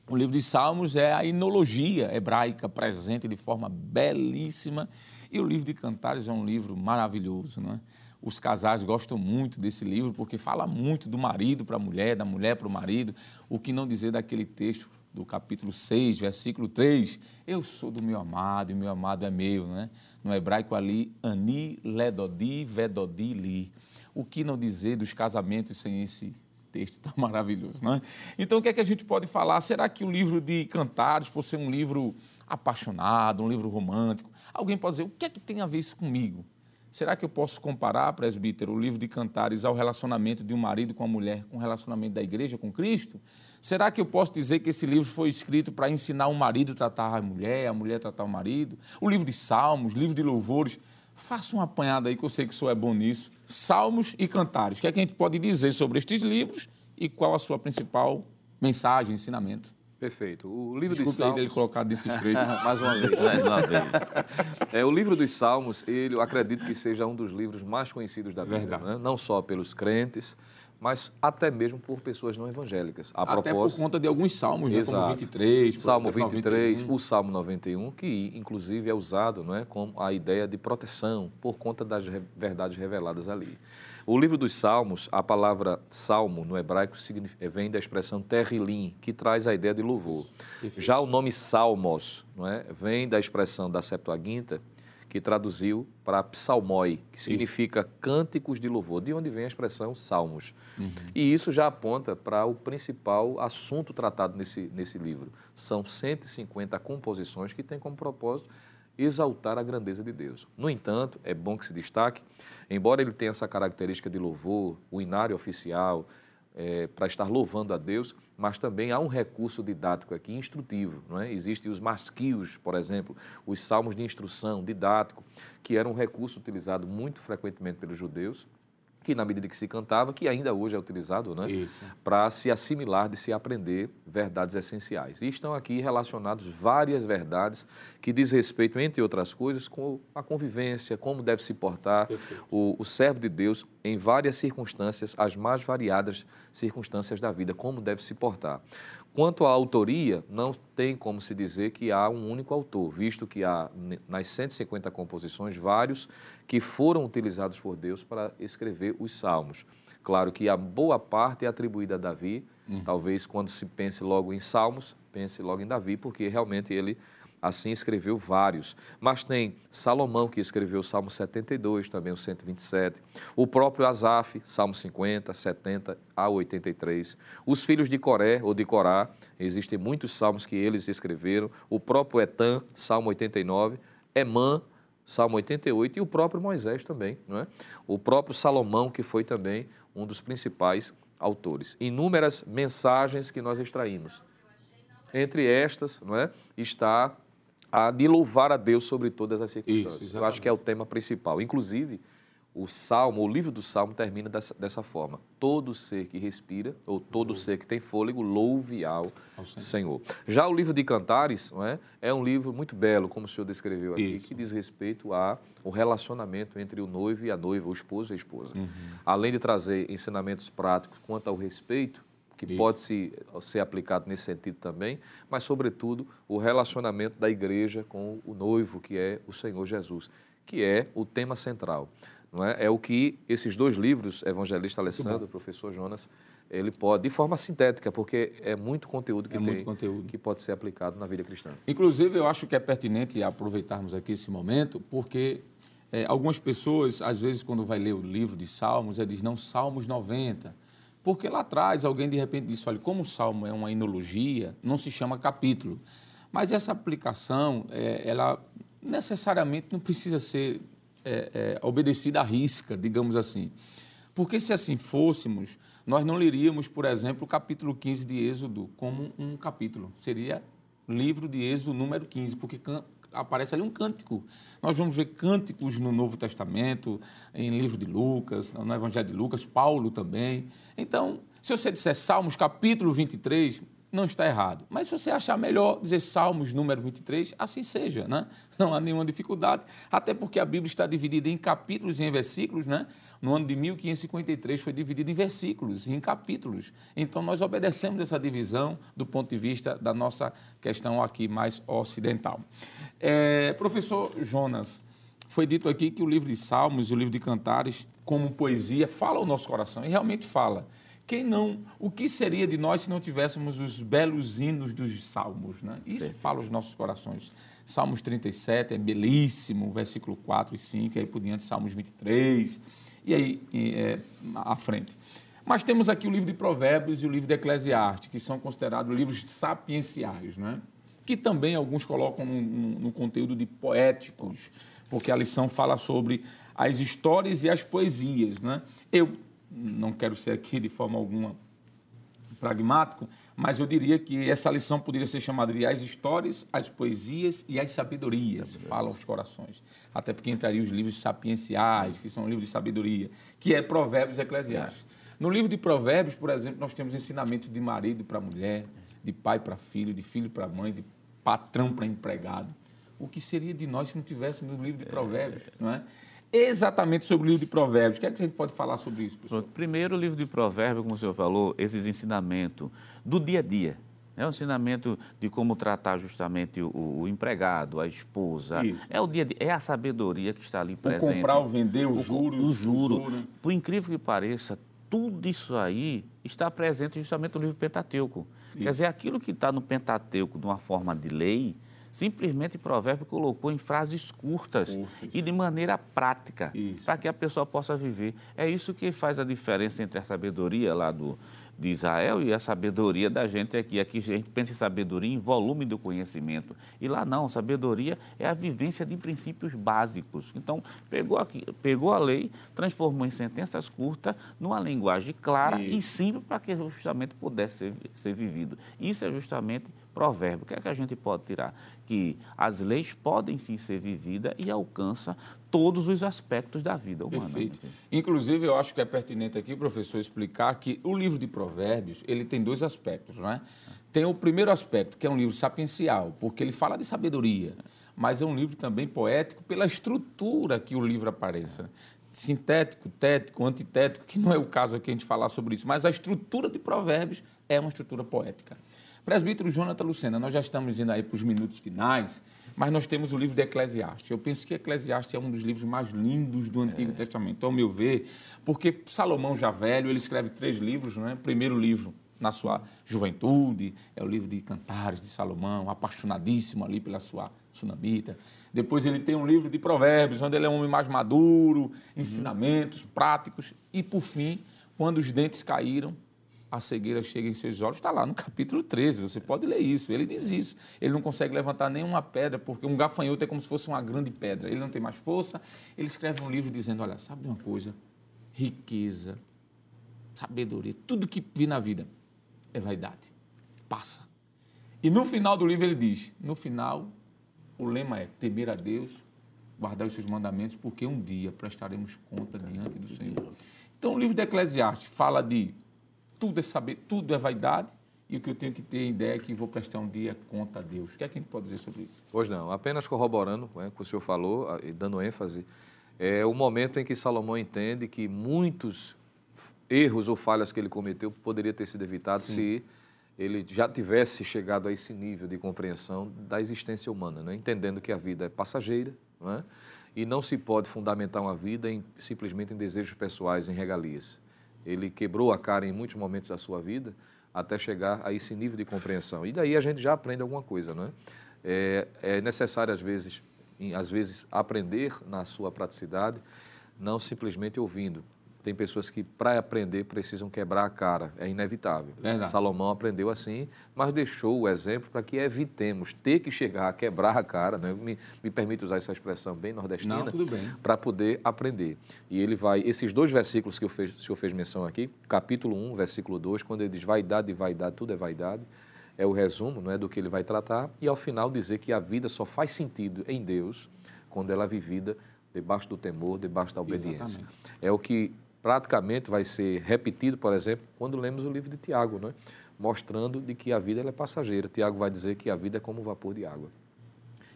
O livro de Salmos é a inologia hebraica presente de forma belíssima e o livro de Cantares é um livro maravilhoso, né? Os casais gostam muito desse livro porque fala muito do marido para a mulher, da mulher para o marido, o que não dizer daquele texto do capítulo 6, versículo 3, eu sou do meu amado e meu amado é meu, né? No hebraico ali, ani ledodi vedodi li o que não dizer dos casamentos sem esse texto tão maravilhoso, não é? Então, o que é que a gente pode falar? Será que o livro de Cantares, por ser um livro apaixonado, um livro romântico, alguém pode dizer, o que é que tem a ver isso comigo? Será que eu posso comparar, presbítero, o livro de Cantares ao relacionamento de um marido com a mulher, com o relacionamento da igreja com Cristo? Será que eu posso dizer que esse livro foi escrito para ensinar o marido a tratar a mulher, a mulher a tratar o marido? O livro de Salmos, livro de louvores, Faça uma apanhada aí, que eu sei que o senhor é bom nisso. Salmos e Cantares. O que, é que a gente pode dizer sobre estes livros e qual a sua principal mensagem, ensinamento? Perfeito. O livro Desculpa dos Salmos. ele colocado desse jeito. Mais uma vez. Mais uma vez. É, o livro dos Salmos, ele, eu acredito que seja um dos livros mais conhecidos da Bíblia. Né? Não só pelos crentes, mas até mesmo por pessoas não evangélicas. A até propósito... por conta de alguns salmos, né? como 23, Salmo 23, 91. o Salmo 91, que inclusive é usado não é, com a ideia de proteção por conta das verdades reveladas ali. O livro dos Salmos, a palavra salmo no hebraico vem da expressão terrilim, que traz a ideia de louvor. Já o nome salmos não é, vem da expressão da Septuaginta, que traduziu para psalmoi, que significa isso. cânticos de louvor, de onde vem a expressão salmos. Uhum. E isso já aponta para o principal assunto tratado nesse, nesse livro. São 150 composições que têm como propósito exaltar a grandeza de Deus. No entanto, é bom que se destaque, embora ele tenha essa característica de louvor, o inário oficial, é, para estar louvando a Deus, mas também há um recurso didático aqui instrutivo. Não é? Existem os masquios, por exemplo, os salmos de instrução, didático, que era um recurso utilizado muito frequentemente pelos judeus que na medida que se cantava, que ainda hoje é utilizado né, para se assimilar, de se aprender verdades essenciais. E estão aqui relacionados várias verdades que diz respeito, entre outras coisas, com a convivência, como deve se portar o, o, servo de Deus em várias circunstâncias, as mais variadas circunstâncias da vida, como deve se portar. Quanto à autoria, não tem como se dizer que há um único autor, visto que há nas 150 composições vários que foram utilizados por Deus para escrever os salmos. Claro que a boa parte é atribuída a Davi, uhum. talvez quando se pense logo em salmos, pense logo em Davi, porque realmente ele assim escreveu vários. Mas tem Salomão, que escreveu o Salmo 72, também o 127. O próprio Asaf, Salmo 50, 70 a 83. Os filhos de Coré ou de Corá, existem muitos salmos que eles escreveram. O próprio Etan, Salmo 89. Emã, Salmo 88 e o próprio Moisés também, não é? O próprio Salomão, que foi também um dos principais autores. Inúmeras mensagens que nós extraímos. Entre estas, não é, está a de louvar a Deus sobre todas as circunstâncias. Isso, Eu acho que é o tema principal. Inclusive, o Salmo, o livro do Salmo termina dessa, dessa forma: todo ser que respira, ou todo ser que tem fôlego, louve ao, ao Senhor. Senhor. Já o livro de Cantares não é, é um livro muito belo, como o senhor descreveu aqui, Isso. que diz respeito ao relacionamento entre o noivo e a noiva, o esposo e a esposa. Uhum. Além de trazer ensinamentos práticos quanto ao respeito, que Isso. pode se, ser aplicado nesse sentido também, mas, sobretudo, o relacionamento da igreja com o noivo, que é o Senhor Jesus, que é o tema central. Não é? é o que esses dois livros, Evangelista Alessandro, professor Jonas, ele pode, de forma sintética, porque é muito conteúdo que é tem, conteúdo. que pode ser aplicado na vida cristã. Inclusive, eu acho que é pertinente aproveitarmos aqui esse momento, porque é, algumas pessoas, às vezes, quando vai ler o livro de Salmos, é diz, não, Salmos 90. Porque lá atrás alguém de repente disse, olha, como o Salmo é uma enologia, não se chama capítulo. Mas essa aplicação, é, ela necessariamente não precisa ser é, é, obedecida à risca, digamos assim. Porque se assim fôssemos, nós não leríamos, por exemplo, o capítulo 15 de Êxodo como um capítulo. Seria livro de Êxodo número 15, porque aparece ali um cântico. Nós vamos ver cânticos no Novo Testamento, em livro de Lucas, no Evangelho de Lucas, Paulo também. Então, se você disser Salmos capítulo 23, não está errado. Mas se você achar melhor dizer Salmos número 23, assim seja, né? Não há nenhuma dificuldade, até porque a Bíblia está dividida em capítulos e em versículos, né? No ano de 1553 foi dividida em versículos e em capítulos. Então nós obedecemos essa divisão do ponto de vista da nossa questão aqui mais ocidental. É, professor Jonas, foi dito aqui que o livro de Salmos e o livro de Cantares, como poesia, fala ao nosso coração, e realmente fala. Quem não, o que seria de nós se não tivéssemos os belos hinos dos salmos? Né? Isso Sim. fala aos nossos corações. Salmos 37 é belíssimo, versículo 4 e 5, e aí por diante Salmos 23, e aí é, à frente. Mas temos aqui o livro de Provérbios e o livro de Eclesiastes, que são considerados livros sapienciais, né? que também alguns colocam no, no, no conteúdo de poéticos, porque a lição fala sobre as histórias e as poesias. Né? Eu não quero ser aqui de forma alguma pragmático, mas eu diria que essa lição poderia ser chamada de as histórias, as poesias e as sabedorias, falam os corações. Até porque entraria os livros sapienciais, que são livros de sabedoria, que é Provérbios e Eclesiastes. No livro de Provérbios, por exemplo, nós temos ensinamento de marido para mulher, de pai para filho, de filho para mãe, de patrão para empregado. O que seria de nós se não tivéssemos o livro de Provérbios, não é? Exatamente sobre o livro de Provérbios. O que, é que a gente pode falar sobre isso, professor? Primeiro, o livro de Provérbios, como o senhor falou, esses ensinamentos do dia a dia. É um ensinamento de como tratar justamente o, o empregado, a esposa. Isso. É o dia de, é a sabedoria que está ali presente. O comprar, o vender, os juros. O juro. Né? Por incrível que pareça, tudo isso aí está presente justamente no livro Pentateuco. Isso. Quer dizer, aquilo que está no Pentateuco de uma forma de lei, Simplesmente o provérbio colocou em frases curtas Curtas. e de maneira prática, para que a pessoa possa viver. É isso que faz a diferença entre a sabedoria lá do, de Israel e a sabedoria da gente aqui. Aqui a gente pensa em sabedoria em volume do conhecimento. E lá não, sabedoria é a vivência de princípios básicos. Então, pegou, aqui, pegou a lei, transformou em sentenças curtas, numa linguagem clara Isso. e simples para que justamente pudesse ser, ser vivido. Isso é justamente provérbio. O que é que a gente pode tirar? Que as leis podem sim ser vividas e alcança todos os aspectos da vida humana. Perfeito. Inclusive, eu acho que é pertinente aqui, professor, explicar que o livro de Provérbios ele tem dois aspectos, não é? Tem o primeiro aspecto, que é um livro sapiencial, porque ele fala de sabedoria, mas é um livro também poético pela estrutura que o livro apareça. Sintético, tético, antitético, que não é o caso aqui a gente falar sobre isso, mas a estrutura de Provérbios é uma estrutura poética. Presbítero Jonathan Lucena, nós já estamos indo aí para os minutos finais, mas nós temos o livro de Eclesiastes. Eu penso que Eclesiastes é um dos livros mais lindos do Antigo é. Testamento, ao meu ver, porque Salomão já velho, ele escreve três livros, não é? Primeiro livro na sua juventude, é o livro de Cantares de Salomão, apaixonadíssimo ali pela sua sunamita. Depois ele tem um livro de Provérbios, onde ele é um homem mais maduro, ensinamentos uhum. práticos. E por fim, quando os dentes caíram, a cegueira chega em seus olhos, está lá no capítulo 13, você pode ler isso. Ele diz isso. Ele não consegue levantar nenhuma pedra, porque um gafanhoto é como se fosse uma grande pedra. Ele não tem mais força. Ele escreve um livro dizendo: Olha, sabe uma coisa? Riqueza, sabedoria, tudo que vi na vida é vaidade. Passa. E no final do livro ele diz: No final, o lema é temer a Deus, guardar os seus mandamentos, porque um dia prestaremos conta diante do Senhor. Então, o livro de Eclesiastes fala de tudo é saber, tudo é vaidade, e o que eu tenho que ter ideia é que vou prestar um dia conta a Deus. O que é que a gente pode dizer sobre isso? Pois não, apenas corroborando né, o que o senhor falou e dando ênfase, é o momento em que Salomão entende que muitos erros ou falhas que ele cometeu poderia ter sido evitado Sim. se ele já tivesse chegado a esse nível de compreensão da existência humana, né? entendendo que a vida é passageira né? e não se pode fundamentar uma vida em, simplesmente em desejos pessoais, em regalias. Ele quebrou a cara em muitos momentos da sua vida até chegar a esse nível de compreensão. E daí a gente já aprende alguma coisa, não é? É, é necessário, às vezes, às vezes, aprender na sua praticidade, não simplesmente ouvindo, tem pessoas que, para aprender, precisam quebrar a cara. É inevitável. Verdade. Salomão aprendeu assim, mas deixou o exemplo para que evitemos ter que chegar a quebrar a cara, né? me, me permite usar essa expressão bem nordestina, para poder aprender. E ele vai, esses dois versículos que o, fez, o senhor fez menção aqui, capítulo 1, versículo 2, quando ele diz vaidade e vaidade, tudo é vaidade, é o resumo não é, do que ele vai tratar, e ao final dizer que a vida só faz sentido em Deus quando ela é vivida debaixo do temor, debaixo da obediência. Exatamente. É o que praticamente vai ser repetido, por exemplo, quando lemos o livro de Tiago, né? mostrando de que a vida é passageira. Tiago vai dizer que a vida é como um vapor de água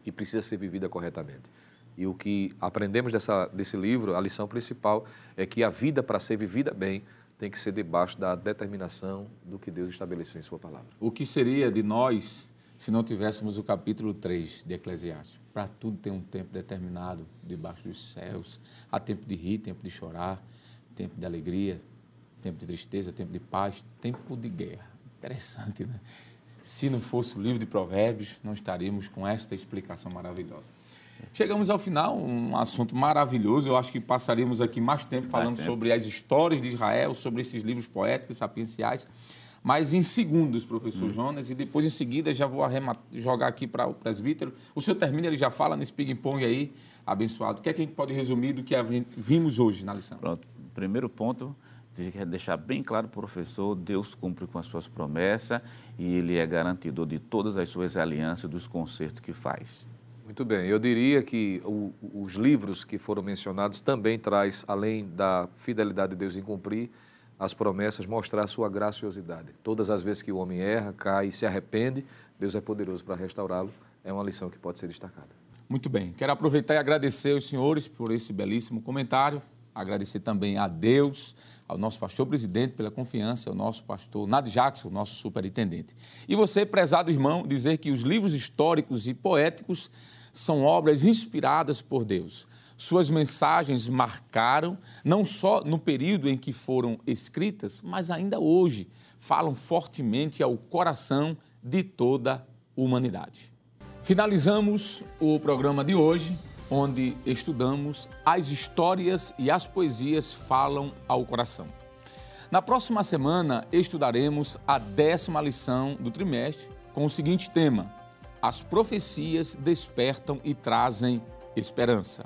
e precisa ser vivida corretamente. E o que aprendemos dessa, desse livro, a lição principal, é que a vida, para ser vivida bem, tem que ser debaixo da determinação do que Deus estabeleceu em Sua palavra. O que seria de nós se não tivéssemos o capítulo 3 de Eclesiastes? Para tudo tem um tempo determinado debaixo dos céus. Há tempo de rir, tempo de chorar tempo de alegria, tempo de tristeza, tempo de paz, tempo de guerra. Interessante, né? Se não fosse o livro de Provérbios, não estaríamos com esta explicação maravilhosa. Chegamos ao final, um assunto maravilhoso. Eu acho que passaríamos aqui mais tempo falando mais tempo. sobre as histórias de Israel, sobre esses livros poéticos, sapienciais. Mas em segundos, professor hum. Jonas, e depois em seguida já vou jogar aqui para o presbítero. O senhor termina, ele já fala nesse ping-pong aí, abençoado. O que é que a gente pode resumir do que vimos hoje na lição? Pronto primeiro ponto, quer deixar bem claro para o professor, Deus cumpre com as suas promessas e Ele é garantidor de todas as suas alianças, dos concertos que faz. Muito bem, eu diria que o, os livros que foram mencionados também traz, além da fidelidade de Deus em cumprir as promessas, mostrar a sua graciosidade. Todas as vezes que o homem erra, cai e se arrepende, Deus é poderoso para restaurá-lo. É uma lição que pode ser destacada. Muito bem, quero aproveitar e agradecer aos senhores por esse belíssimo comentário. Agradecer também a Deus, ao nosso pastor presidente pela confiança, ao nosso pastor Nad Jackson, nosso superintendente. E você, prezado irmão, dizer que os livros históricos e poéticos são obras inspiradas por Deus. Suas mensagens marcaram, não só no período em que foram escritas, mas ainda hoje falam fortemente ao coração de toda a humanidade. Finalizamos o programa de hoje onde estudamos as histórias e as poesias falam ao coração. Na próxima semana, estudaremos a décima lição do trimestre com o seguinte tema: As profecias despertam e trazem esperança.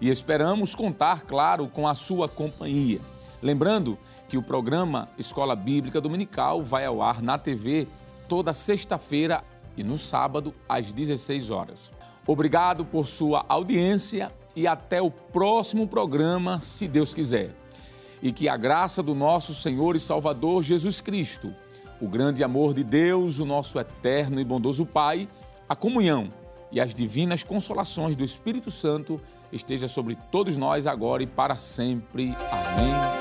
E esperamos contar, claro, com a sua companhia. Lembrando que o programa Escola Bíblica Dominical vai ao ar na TV toda sexta-feira e no sábado às 16 horas. Obrigado por sua audiência e até o próximo programa, se Deus quiser. E que a graça do nosso Senhor e Salvador Jesus Cristo, o grande amor de Deus, o nosso eterno e bondoso Pai, a comunhão e as divinas consolações do Espírito Santo esteja sobre todos nós agora e para sempre. Amém